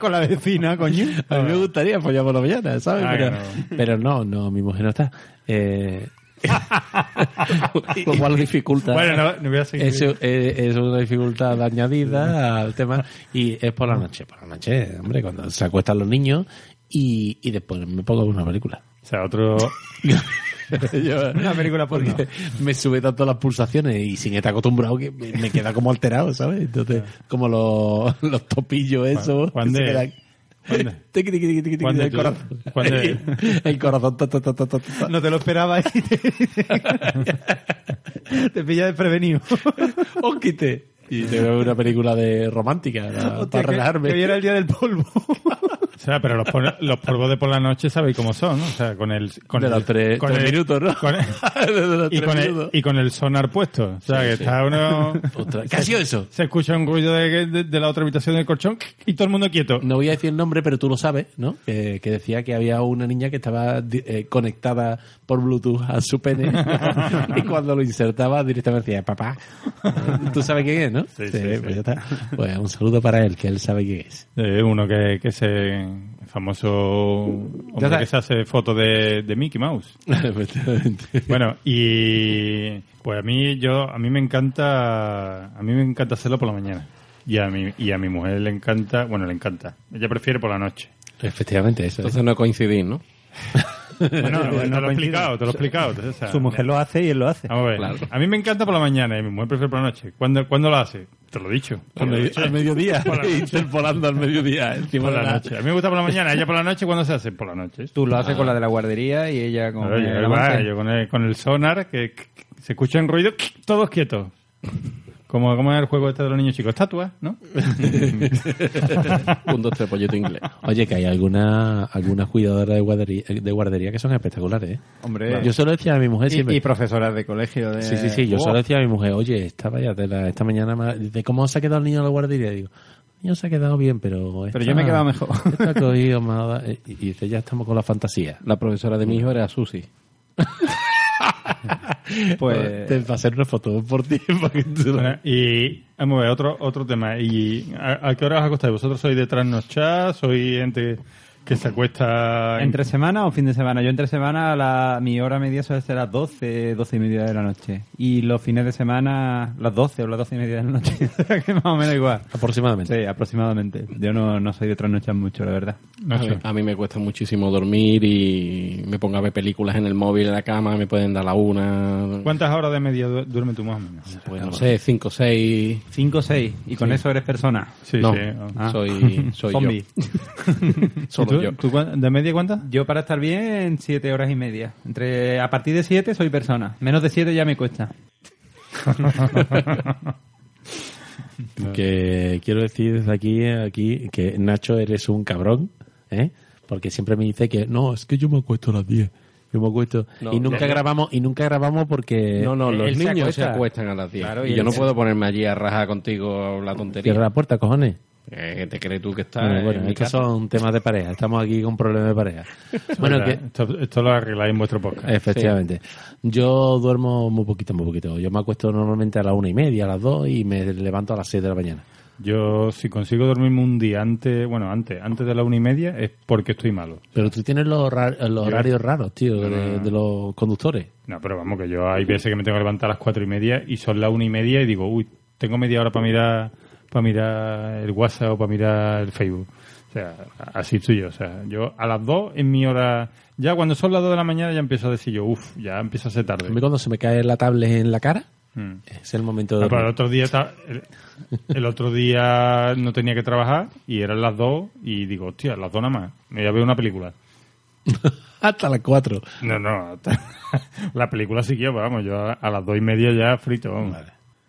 Con la vecina, coño. A mí me gustaría follar por la mañana, ¿sabes? Ah, pero, no. pero no, no, mi mujer no está. Eh, Lo cual dificulta. Bueno, no, no voy a seguir. eso eh, es una dificultad añadida al tema y es por la noche. Por la noche, hombre, cuando se acuestan los niños y, y después me pongo una película. O sea, otro... una película porque me sube tanto las pulsaciones y sin estar acostumbrado que me queda como alterado, ¿sabes? Entonces, como los, los topillos. Juan que de- el corazón. El corazón. No te lo esperaba y te, te pilla desprevenido. Ósquite. Y te veo una película de romántica para, Hostia, para que- relajarme. Que hoy era el día del polvo. O sea, pero los, pol- los polvos de por la noche sabéis cómo son, ¿no? O sea, con el... Con de el, los tres, con tres el- minutos, ¿no? con el- De los y, tres con el, minutos. y con el sonar puesto. O sea, que sí. está uno... Ostras, ¿Qué ha sido eso? Se escucha un ruido de, de- de la otra habitación del colchón y todo el mundo quieto. No voy a decir el nombre, pero tú lo sabes, ¿no? Que, que decía que había una niña que estaba eh, conectada por Bluetooth a su pene y cuando lo insertaba directamente decía, papá, tú sabes quién es, ¿no? Sí, sí, sí. Pues ya está. Pues un saludo para él, que él sabe quién es. Eh, uno que, que se... famoso hombre que se hace fotos de, de Mickey Mouse. Efectivamente. Bueno, y pues a mí yo a mí me encanta a mí me encanta hacerlo por la mañana. Y a mi y a mi mujer le encanta, bueno, le encanta. Ella prefiere por la noche. Efectivamente, eso. es. Entonces no coincidís, ¿no? Bueno, te lo he explicado, te lo he explicado. o sea, Su mujer lo hace y él lo hace. Vamos a ver. Claro. A mí me encanta por la mañana y mi mujer prefiere por la noche. ¿Cuándo, ¿cuándo lo hace? Te lo he dicho. Al, al mediodía, Por la noche. interpolando al mediodía. encima Por de la noche. A mí me gusta por la mañana, ella por la noche, ¿cuándo se hace? Por la noche. Tú lo haces con la de la guardería y ella con Claro, yo, el va, avance. yo con, el, con el sonar, que, que se escucha en ruido, todos quietos. Como, como es el juego este de los niños chicos, estatua, ¿no? Un, dos, tres, pollito inglés. Oye, que hay alguna, algunas cuidadoras de guardería, de guardería que son espectaculares, ¿eh? Hombre. Yo se lo decía a mi mujer siempre. y, y profesoras de colegio. De... Sí, sí, sí. Yo Oh. se lo decía a mi mujer, oye, esta vaya tela, esta mañana, me- dice, ¿cómo se ha quedado el niño en la guardería? Digo, el niño se ha quedado bien, pero... Pero yo me he quedado mejor. Está cogido, dado- y, y dice, ya estamos con la fantasía. La profesora de mi hijo era Susi. Pues. Te va a hacer una foto por ti. Bueno, y vamos a ver, otro, otro tema. ¿Y a, a qué hora os acostáis? ¿Vosotros sois de trasnochar? ¿Sois gente que se acuesta en- ¿Entre semana o fin de semana? Yo entre semana la, mi hora media suele ser las 12, 12 y media de la noche. Y los fines de semana las 12 o las 12 y media de la noche. O sea que más o menos igual. Aproximadamente. Sí, aproximadamente. Yo no, no soy de trasnochar mucho, la verdad. No A sé. mí, a mí me cuesta muchísimo dormir y me pongo a ver películas en el móvil, en la cama, me pueden dar la una. ¿Cuántas horas de media du- duerme tú más o menos? Pues no sé, cinco, seis. 5 o 6. Y con eso eres persona. Sí, no, sí. Ah. soy, soy Zombie. yo. ¿Y Solo tú? yo. ¿Tú ¿De media cuántas? Yo para estar bien, 7 horas y media. Entre A partir de 7 soy persona. Menos de 7 ya me cuesta. Que quiero decir desde aquí, aquí que Nacho eres un cabrón, ¿eh? Porque siempre me dice que no, es que yo me acuesto a las 10. Yo me acuesto. No, y nunca no, grabamos y nunca grabamos porque No, no, los él se niños se acuesta. acuestan a las 10. Claro, y y yo no se- puedo ponerme allí a rajar contigo la tontería. cierra la puerta, cojones. Eh, ¿Te crees tú que estás Bueno, en bueno, estos casa? son temas de pareja. Estamos aquí con problemas de pareja. bueno, que esto, esto lo arregláis en vuestro podcast. efectivamente. Yo duermo muy poquito, muy poquito. Yo me acuesto normalmente a las una y media, a las dos y me levanto a las seis de la mañana. Yo, si consigo dormirme un día antes, bueno, antes, antes de la una y media, es porque estoy malo. Pero tú tienes los, los horarios raros, tío, no, de, no. de los conductores. No, pero vamos, que yo hay veces que me tengo que levantar a las cuatro y media y son las una y media y digo, uy, tengo media hora para mirar, para mirar el WhatsApp o para mirar el Facebook. O sea, así estoy yo. O sea, yo a las dos en mi hora, ya cuando son las dos de la mañana ya empiezo a decir yo, uff, ya empieza a ser tarde. Cuando se me cae la tablet en la cara, Mm. es el momento de... Ah, pero el otro día el, el otro día no tenía que trabajar y eran las dos y digo, hostia, las dos nada más. Me voy a ver una película. Hasta las cuatro. No, no, hasta- la película siguió, pero vamos, yo a, a las dos y media ya frito. vamos.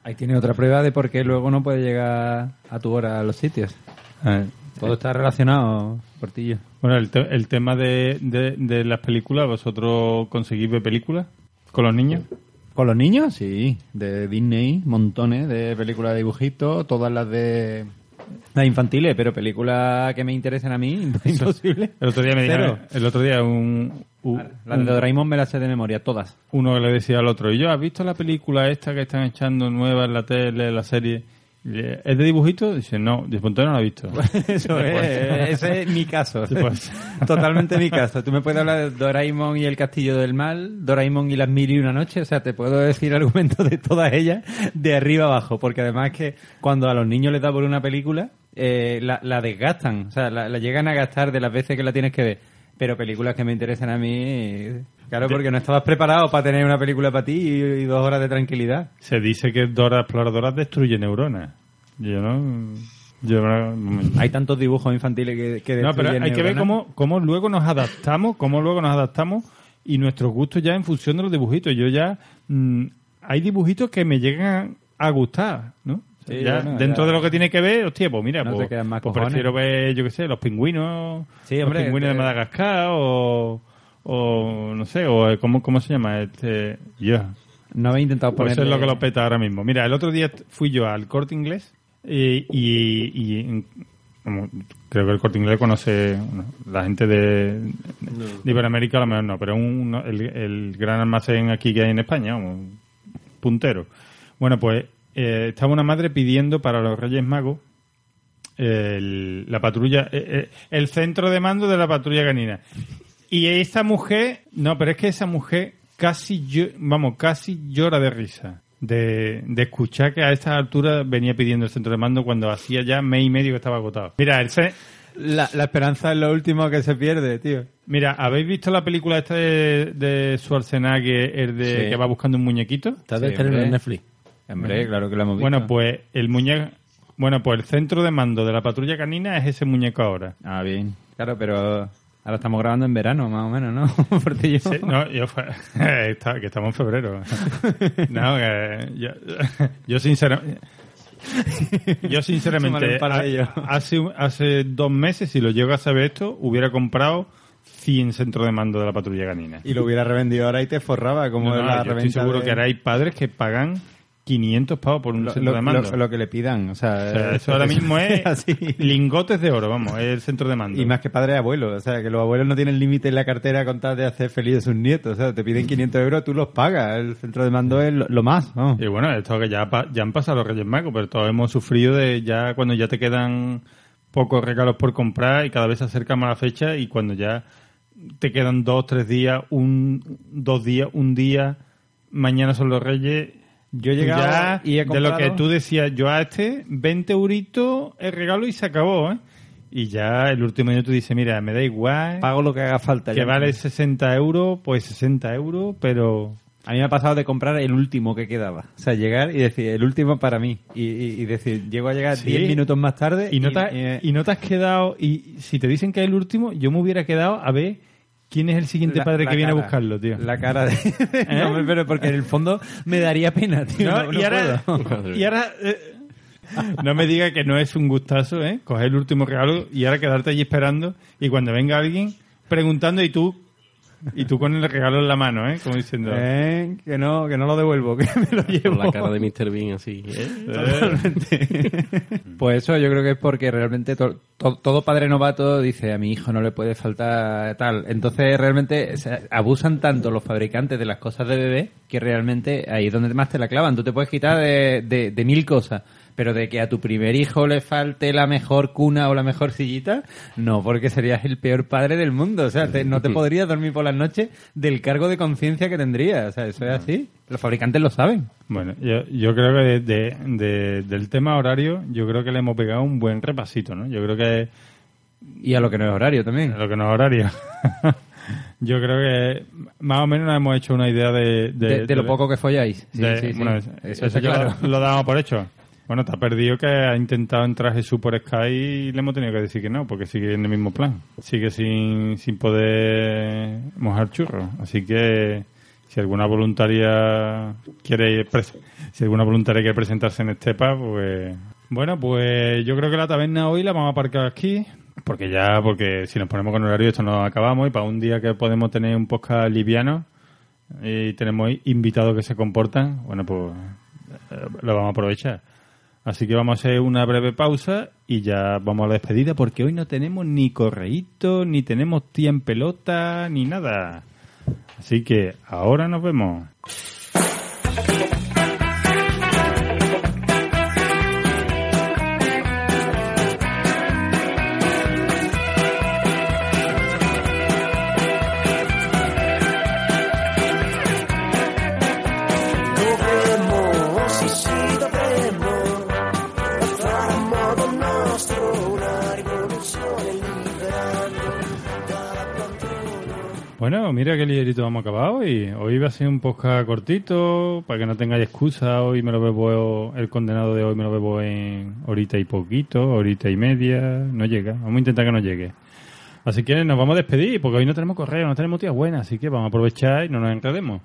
Ahí tiene otra prueba de por qué luego no puede llegar a tu hora a los sitios. Todo está relacionado, Portillo. Bueno, el, te- el tema de, de, de las películas, ¿vosotros conseguís ver películas con los niños? ¿Con los niños? Sí, de Disney, montones de películas de dibujitos, todas las de las infantiles, pero películas que me interesen a mí, imposible. El otro día me dijeron, el otro día un, u- La de Doraemon me la sé de memoria, todas. uno que le decía al otro, y yo, ¿has visto la película esta que están echando nueva en la tele, la serie? Le- ¿Es de dibujito? Dice, no, pues entonces no la he visto. Eso es, ese es mi caso. Sí, pues. Totalmente mi caso. Tú me puedes hablar de Doraemon y el Castillo del Mal, Doraemon y las mil y una noche, o sea, te puedo decir argumentos de todas ellas de arriba abajo, porque además que cuando a los niños les da por una película, eh, la, la desgastan, o sea, la, la llegan a gastar de las veces que la tienes que ver. Pero películas que me interesan a mí, claro, porque no estabas preparado para tener una película para ti y, dos horas de tranquilidad. Se dice que Dora Exploradora destruye neuronas. Yo no... Yo no... Hay tantos dibujos infantiles que, que No, pero hay que ver cómo, cómo luego nos adaptamos, cómo luego nos adaptamos y nuestros gustos ya en función de los dibujitos. Yo ya mm, hay dibujitos que me llegan a gustar, ¿no? Sí, Ya, bueno, dentro ya. de lo que tiene que ver, hostia, pues mira, No pues, te quedan más pues prefiero ver, yo qué sé, los pingüinos, Sí, hombre, los pingüinos este- de Madagascar o, o no sé, o eh, ¿cómo, cómo se llama? Este, yo. No habéis intentado Pues poner. eso es lo que lo peta ahora mismo. Mira, el otro día fui yo al corte inglés y, y- y, en- como creo que el corte inglés conoce bueno, la gente de, de Iberoamérica, a lo mejor no, pero un, el, el gran almacén aquí que hay en España, un puntero. Bueno, pues eh, estaba una madre pidiendo para los Reyes Magos el- la patrulla, eh, eh, el centro de mando de la patrulla canina. Y esa mujer, no, pero es que esa mujer casi, vamos, casi llora de risa. De, de escuchar que a esta altura venía pidiendo el centro de mando cuando hacía ya mes y medio que estaba agotado. Mira, el ce- La, la esperanza es lo último que se pierde, tío. mira, ¿habéis visto la película esta de, de Schwarzenegger, el de Sí. que va buscando un muñequito? Está de Sí, en Netflix. Hombre, claro que lo hemos visto. Bueno, pues el muñeco, bueno, pues el centro de mando de la patrulla canina es ese muñeco ahora. Ah, bien. Claro, pero ahora estamos grabando en verano, más o menos, ¿no? Porque yo... Sí, no, yo fue- está- que estamos en febrero. No, que yo, yo sinceramente... Yo sinceramente, hace, hace dos meses, si lo llego a saber esto, hubiera comprado 100 centros de mando de la patrulla canina. Y lo hubiera revendido ahora y te forraba, como No, no, la yo estoy seguro de- que ahora hay padres que pagan 500 pavos por un lo, centro de mando. lo- lo que le pidan, o sea... O sea, eso ahora mismo es así. lingotes de oro, vamos, es el centro de mando. Y más que padre abuelo, o sea, que los abuelos no tienen límite en la cartera con tal de hacer feliz a sus nietos, o sea, te piden 500 euros, tú los pagas, el centro de mando es lo, lo más, ¿no? Y bueno, esto que ya, ya han pasado los Reyes Magos, pero todos hemos sufrido de ya cuando ya te quedan pocos regalos por comprar y cada vez se acerca más la fecha y cuando ya te quedan dos, tres días, un, dos días, un día, mañana son los Reyes. Yo he llegado ya y he de lo que tú decías, yo a este 20 euritos el regalo y se acabó, ¿eh? Y ya el último tú dices, mira, me da igual, Pago lo que haga falta. que ya. vale 60 euros, pues 60 euros, pero... A mí me ha pasado de comprar el último que quedaba. O sea, llegar y decir, el último para mí. Y, y- y decir, llego a llegar Sí. 10 minutos más tarde y no, te, eh, y no te has quedado y si te dicen que es el último yo me hubiera quedado a ver quién es el siguiente la- padre la que viene a buscarlo tío La cara de... No, hombre, pero porque en el fondo me daría pena, tío. No, No, no y ahora, puedo. y ahora, eh, no me diga que no es un gustazo eh coger el último regalo y ahora quedarte allí esperando y cuando venga alguien preguntando y tú y tú con el regalo en la mano eh como diciendo Eh, que no, que no lo devuelvo, que me lo llevo. Con la cara de Mr. Bean así. ¿eh? eh, Pues eso yo creo que es porque realmente to- to- todo padre novato dice a mi hijo no le puede faltar tal. Entonces realmente se abusan tanto los fabricantes de las cosas de bebé que realmente ahí es donde más te la clavan. Tú te puedes quitar de, de- de mil cosas, pero de que a tu primer hijo le falte la mejor cuna o la mejor sillita, no, porque serías el peor padre del mundo. O sea, te- no te podrías dormir por las noches del cargo de conciencia que tendrías. O sea, eso es así. Los fabricantes lo saben. bueno yo, yo creo que de- de- de- del tema horario yo creo que le hemos pegado un buen repasito no yo creo que Y a lo que no es horario también. lo que no es horario yo creo que más o menos nos hemos hecho una idea de De, de lo poco que folláis. Sí, sí, sí. bueno, Eso eso, claro. lo, lo damos por hecho. Bueno, te ha perdido que ha intentado entrar Jesús por Sky y le hemos tenido que decir que no, porque sigue en el mismo plan. Sigue sin, sin poder mojar churros. Así que si alguna voluntaria quiere si alguna voluntaria quiere presentarse en Estepa, pues bueno, pues yo creo que la taberna hoy la vamos a aparcar aquí. Porque ya, porque si nos ponemos con horario esto no acabamos y para un día que podemos tener un podcast liviano, y tenemos invitados que se comportan, bueno, pues eh, lo vamos a aprovechar. Así que vamos a hacer una breve pausa y ya vamos a la despedida porque hoy no tenemos ni correíto, ni tenemos tía en pelota, ni nada. Así que ahora nos vemos. Bueno, mira qué ligerito hemos acabado hoy. Hoy va a ser un podcast cortito, para que no tengáis excusa. Hoy me lo bebo, el condenado de hoy me lo bebo en horita y poquito, horita y media. No llega, vamos a intentar que no llegue. Así que nos vamos a despedir, porque hoy no tenemos correo, no tenemos tía buena, así que vamos a aprovechar y no nos enredemos.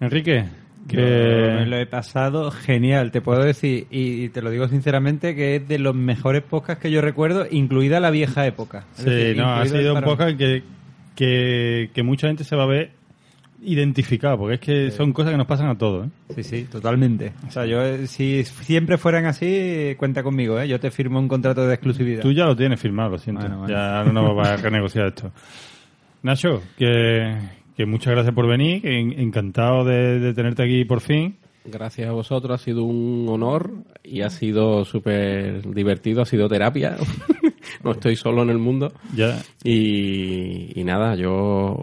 Enrique, Yo me lo he pasado genial, te puedo decir, y te lo digo sinceramente, que es de los mejores podcasts que yo recuerdo, incluida la vieja época. Es Sí, decir, no, ha sido un podcast que, que, que mucha gente se va a ver identificado, porque es que son cosas que nos pasan a todos. ¿eh? Sí, sí, totalmente. O sea, yo, eh, si siempre fueran así, cuenta conmigo, ¿eh? Yo te firmo un contrato de exclusividad. Tú ya lo tienes firmado, lo siento. Bueno, bueno. Ya no vas a renegociar esto. Nacho, que, que muchas gracias por venir, encantado de, de tenerte aquí por fin. Gracias a vosotros, ha sido un honor y ha sido súper divertido, ha sido terapia. no estoy solo en el mundo. Ya Y, y nada, yo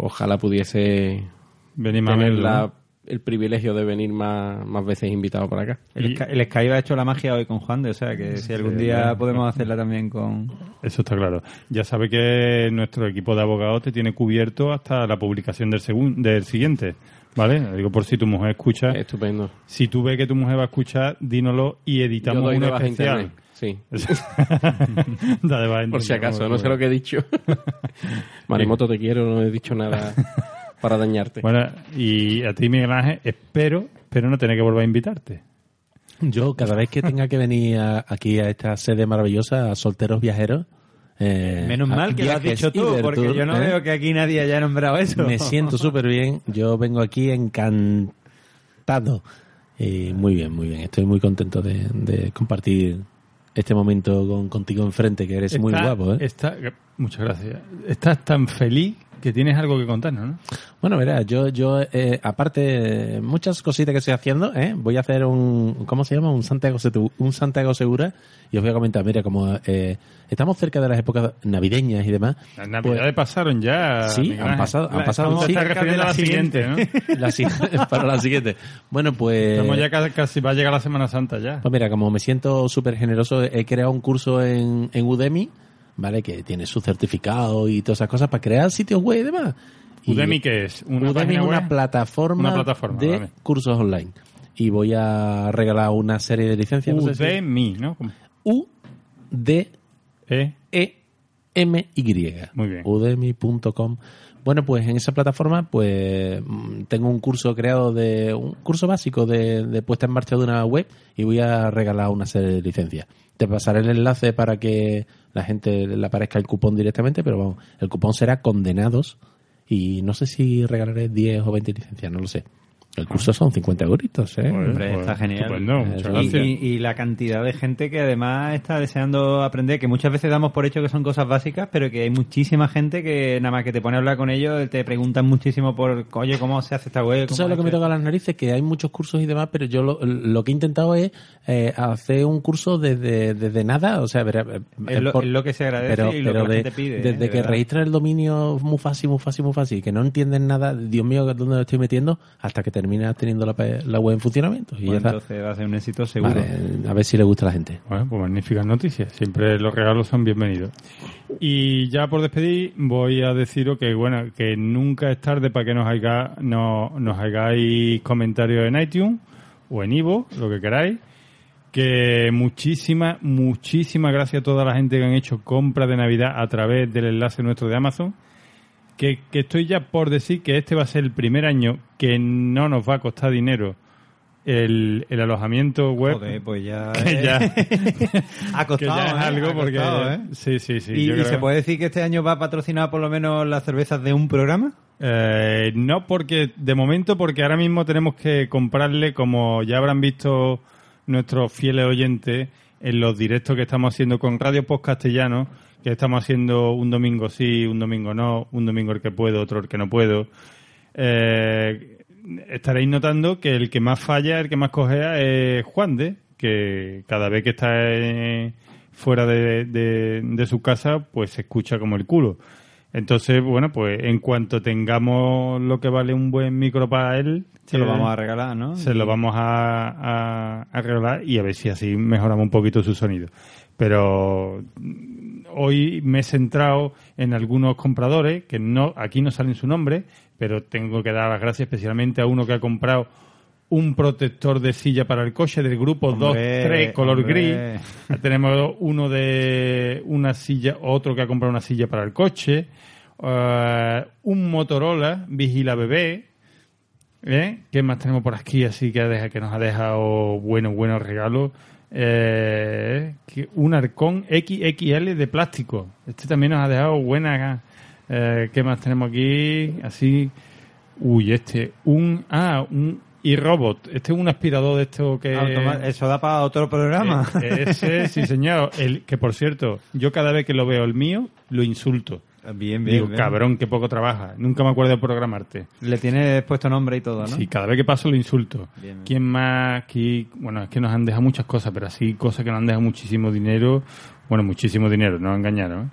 ojalá pudiese venís más tener el privilegio de venir más, más veces invitado para acá. El, Sky- el Skype ha hecho la magia hoy con Juan de, o sea, que si algún día podemos hacerla también con... Eso está claro. Ya sabe que nuestro equipo de abogados te tiene cubierto hasta la publicación del, segun- del siguiente. ¿Vale? Digo por si tu mujer escucha. Estupendo. Si tú ves que tu mujer va a escuchar, dínoslo y Yo editamos doy uno de baja especial. internet. Sí, por si acaso, no sé lo que he dicho. Marimoto, te quiero, no he dicho nada para dañarte. Bueno, y a ti, Miguel Ángel, espero, pero no tener que volver a invitarte. Yo, cada vez que tenga que venir a- aquí a esta sede maravillosa, a Solteros Viajeros, eh, Menos mal que lo has dicho tú, porque yo no ¿eh? veo que aquí nadie haya nombrado eso. Me siento súper bien. Yo vengo aquí encantado. Y muy bien, muy bien. Estoy muy contento de, de compartir este momento con, contigo enfrente, que eres muy guapo. ¿eh? está- muchas gracias. Estás tan feliz que tienes algo que contarnos, ¿no? Bueno, verás, yo, yo eh, aparte, muchas cositas que estoy haciendo, ¿eh? voy a hacer un, ¿cómo se llama? Un Santiago, un Santiago Segura y os voy a comentar, mira, como eh, estamos cerca de las épocas navideñas y demás. Las navidades pasaron ya. Sí, han pasado- han pasado, sí. la siguiente, ¿no? la para la siguiente. Bueno, pues... Estamos ya casi, casi va a llegar la Semana Santa ya. Pues mira, como me siento súper generoso, he creado un curso en, en Udemy, ¿vale? Que tiene su certificado y todas esas cosas para crear sitios web y demás. ¿Udemy qué es? ¿Una Udemy es una plataforma, Una plataforma, de vale. cursos online. Y voy a regalar una serie de licencias. no sé si- Udemy, ¿no? ¿Cómo? U D ¿Eh? E M Y. Muy bien. Udemy.com. Bueno, pues en esa plataforma, pues mm, tengo un curso creado de un curso básico de, de puesta en marcha de una web y voy a regalar una serie de licencias. Te pasaré el enlace para que la gente le aparezca el cupón directamente, pero vamos, el cupón será condenados y no sé si regalaré 10 o 20 licencias, no lo sé. El curso son 50 euritos, ¿eh? Hombre, Pues, está genial. estupendo, muchas Y- gracias. Y, y la cantidad de gente que además está deseando aprender, que muchas veces damos por hecho que son cosas básicas, pero que hay muchísima gente que nada más que te pone a hablar con ellos, te preguntan muchísimo por, oye, ¿cómo se hace esta web? Tú ¿Cómo sabes lo que me esto?". toca las narices, que hay muchos cursos y demás, pero yo lo, lo que he intentado es eh, hacer un curso desde, desde nada, o sea, verá, eh, Es lo- por- es lo que se agradece pero, y lo pero que la de- gente pide, ¿eh? Desde De que verdad. registras el dominio muy fácil, muy fácil, muy fácil, que no entienden nada, Dios mío, ¿dónde lo estoy metiendo? Hasta que terminas teniendo la, la web en funcionamiento. Y Pues ya está. entonces va a ser un éxito seguro. Vale, a ver si le gusta a la gente. Bueno, pues magníficas noticias. Siempre los regalos son bienvenidos. Y ya por despedir, voy a deciros que, bueno, que nunca es tarde para que nos, haga, no, nos hagáis comentarios en iTunes o en Ivo, lo que queráis. Que muchísimas, muchísimas gracias a toda la gente que han hecho compras de Navidad a través del enlace nuestro de Amazon. Que, que estoy ya por decir que este va a ser el primer año que no nos va a costar dinero el, el alojamiento web. Joder, pues ya... Que ya- ha costado, que ya es ¿eh? algo porque costado, ¿eh? sí sí sí ¿Y, yo y creo se puede decir que este año va patrocinado por lo menos las cervezas de un programa? Eh, no porque de momento porque ahora mismo tenemos que comprarle como ya habrán visto nuestros fieles oyentes en los directos que estamos haciendo con Radio Post Castellano, que estamos haciendo un domingo sí, un domingo no, un domingo el que puedo, otro el que no puedo. Eh, estaréis notando que el que más falla, el que más cojea es Juan de, que cada vez que está eh, fuera de, de- de su casa, pues se escucha como el culo. Entonces, bueno, pues en cuanto tengamos lo que vale un buen micro para él, Se lo que- vamos a regalar, ¿no? se lo vamos a, a, a regalar y a ver si así mejoramos un poquito su sonido. Pero hoy me he centrado en algunos compradores que no aquí no salen su nombre, pero tengo que dar las gracias especialmente a uno que ha comprado un protector de silla para el coche del grupo Hombre, 2-3 color hombre. gris. Tenemos uno de una silla, otro que ha comprado una silla para el coche, eh, un Motorola Vigila Bebé, ¿Eh? ¿Qué más tenemos por aquí? Así que, deja, que nos ha dejado buenos, buenos regalos. Eh, un arcón XXL de plástico. Este también nos ha dejado buenas. Eh, ¿Qué más tenemos aquí? Así. Uy, este. Un. Ah, un iRobot. Este es un aspirador de esto que. Automa- Eso da para otro programa. Eh, ese, sí, señor. El, que por cierto, yo cada vez que lo veo el mío, lo insulto. Bien, bien. Digo, bien. cabrón, que poco trabaja. Nunca me acuerdo de programarte. Le tienes puesto nombre y todo, ¿no? Sí, cada vez que paso lo insulto. Bien. ¿Quién más aquí? Bueno, es que nos han dejado muchas cosas, pero así cosas que nos han dejado muchísimo dinero. Bueno, muchísimo dinero, no engañaron. ¿eh?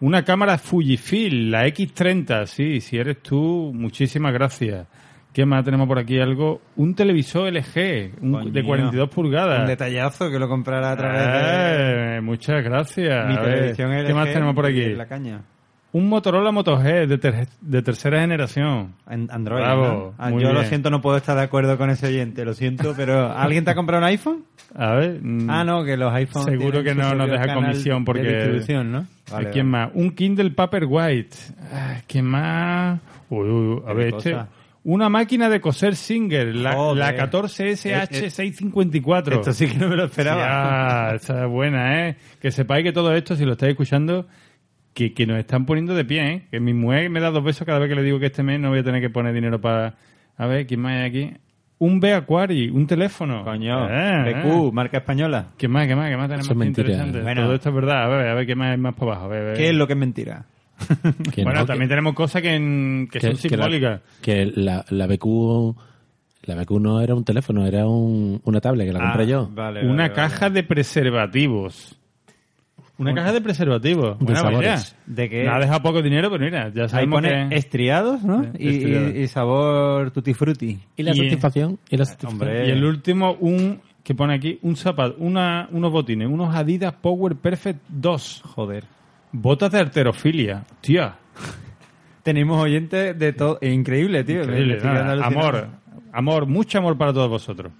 Una cámara Fujifilm, la X30, sí, si eres tú, muchísimas gracias. ¿Qué más tenemos por aquí? Algo, un televisor LG un- de 42 pulgadas. Un detallazo que lo comprara a través de Eh, muchas gracias. mi A ver, televisión ¿Qué más tenemos por aquí? La caña. Un Motorola Moto G de, ter- de tercera generación. En Android. Bravo, ¿no? Ah, yo lo siento, no puedo estar de acuerdo con ese oyente, lo siento, pero ¿alguien te ha comprado un iPhone? A ver. mm, Ah, no, que los iPhones. Seguro que no nos deja comisión porque- De distribución, ¿no? Vale, ¿A ¿Quién vale. más? Un Kindle Paperwhite. Ah, ¿Quién más? Uy, uy, a ver, este. Una máquina de coser Singer, la, la 14SH654. Esto sí que no me lo esperaba. Ya, esta es buena, ¿eh? Que sepáis que todo esto, si lo estáis escuchando, que, que nos están poniendo de pie, ¿eh? Que mi mujer me da dos besos cada vez que le digo que este mes no voy a tener que poner dinero para... A ver, ¿quién más hay aquí? Un B Aquari, un teléfono. Coño, Eh, BQ, eh. marca española. ¿Qué más, qué más, qué más tenemos Eso es mentira. interesante? Bueno. Todo esto es verdad. A ver, a ver qué más hay más para abajo. A ver, a ver. ¿Qué es lo que es mentira? Que Bueno, no, también que- tenemos cosas que, en- que, son que la- simbólicas. Que la, la BQ la BQ no era un teléfono, era un, una tablet que la compré yo. Ah, Vale, Una vale, caja de preservativos. Una caja de preservativos. De Buena sabores. idea. ¿De qué? Me ha dejado poco dinero, pero mira, ya Ahí sabemos pone que... estriados, ¿no? Sí, Y, estriados. y- y sabor tutti frutti. ¿Y la Y- satisfacción? ¿Y la satisfacción? Hombre. Y el último, un que pone aquí, un zapato, una, unos botines, unos Adidas Power Perfect 2. Joder. Botas de arterofilia. Tía, Tenemos oyentes de todo. Increíble, tío. Increíble, nada, amor, amor, mucho amor para todos vosotros.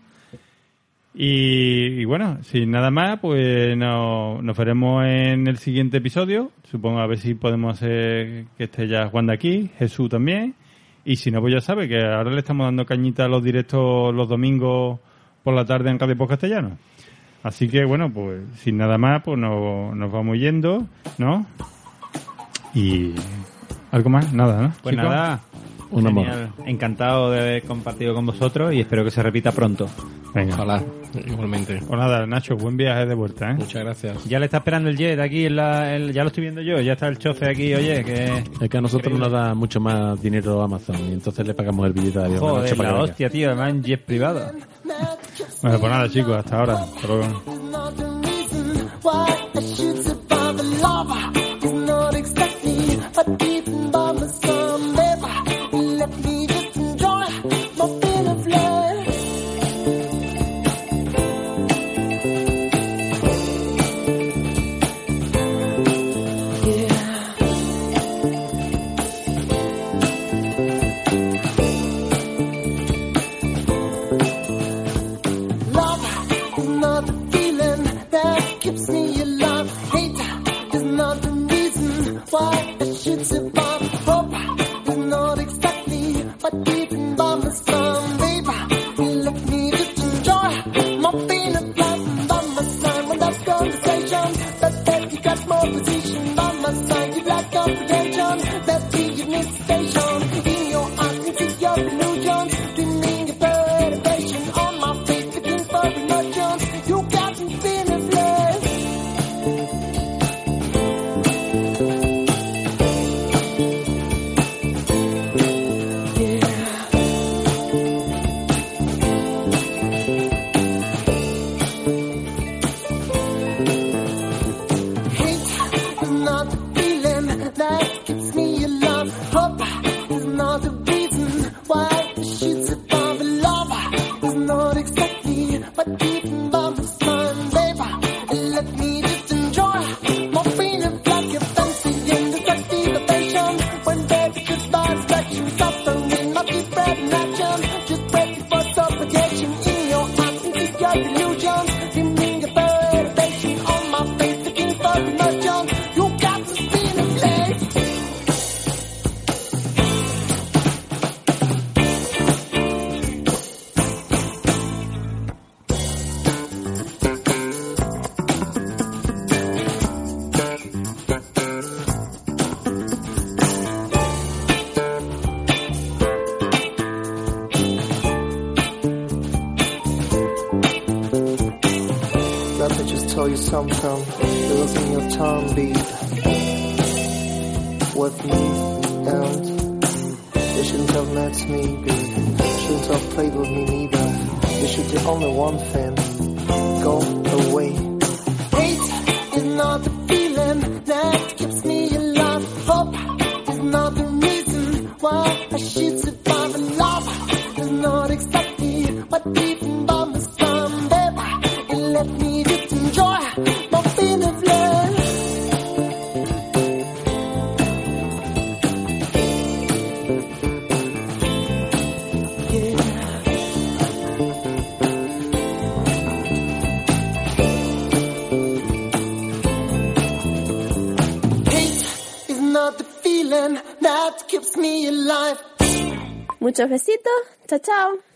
Y, y bueno, sin nada más, pues no- nos veremos en el siguiente episodio. Supongo a ver si podemos hacer que esté ya Juan de aquí, Jesús también. Y si no, pues ya sabe que ahora le estamos dando cañita a los directos los domingos por la tarde en Radio Post Castellano. Así que bueno, pues sin nada más, pues no- nos vamos yendo, ¿no? Y algo más, nada, ¿no? Pues nada. Un amor. Encantado de haber compartido con vosotros y espero que se repita pronto. Venga. Ojalá, igualmente. Pues nada, Nacho, buen viaje de vuelta, ¿eh? Muchas gracias. Ya le está esperando el jet aquí, en la, el- ya lo estoy viendo yo, ya está el chofe aquí, oye, que... Es que a nosotros nos da mucho más dinero Amazon y entonces le pagamos el billete de avión. noche Joder, para la que venga. hostia, tío, además en jet privado. Bueno, pues nada, chicos, hasta ahora. Hasta luego. why I not exactly Oh. Muchos besitos. Chao, chao.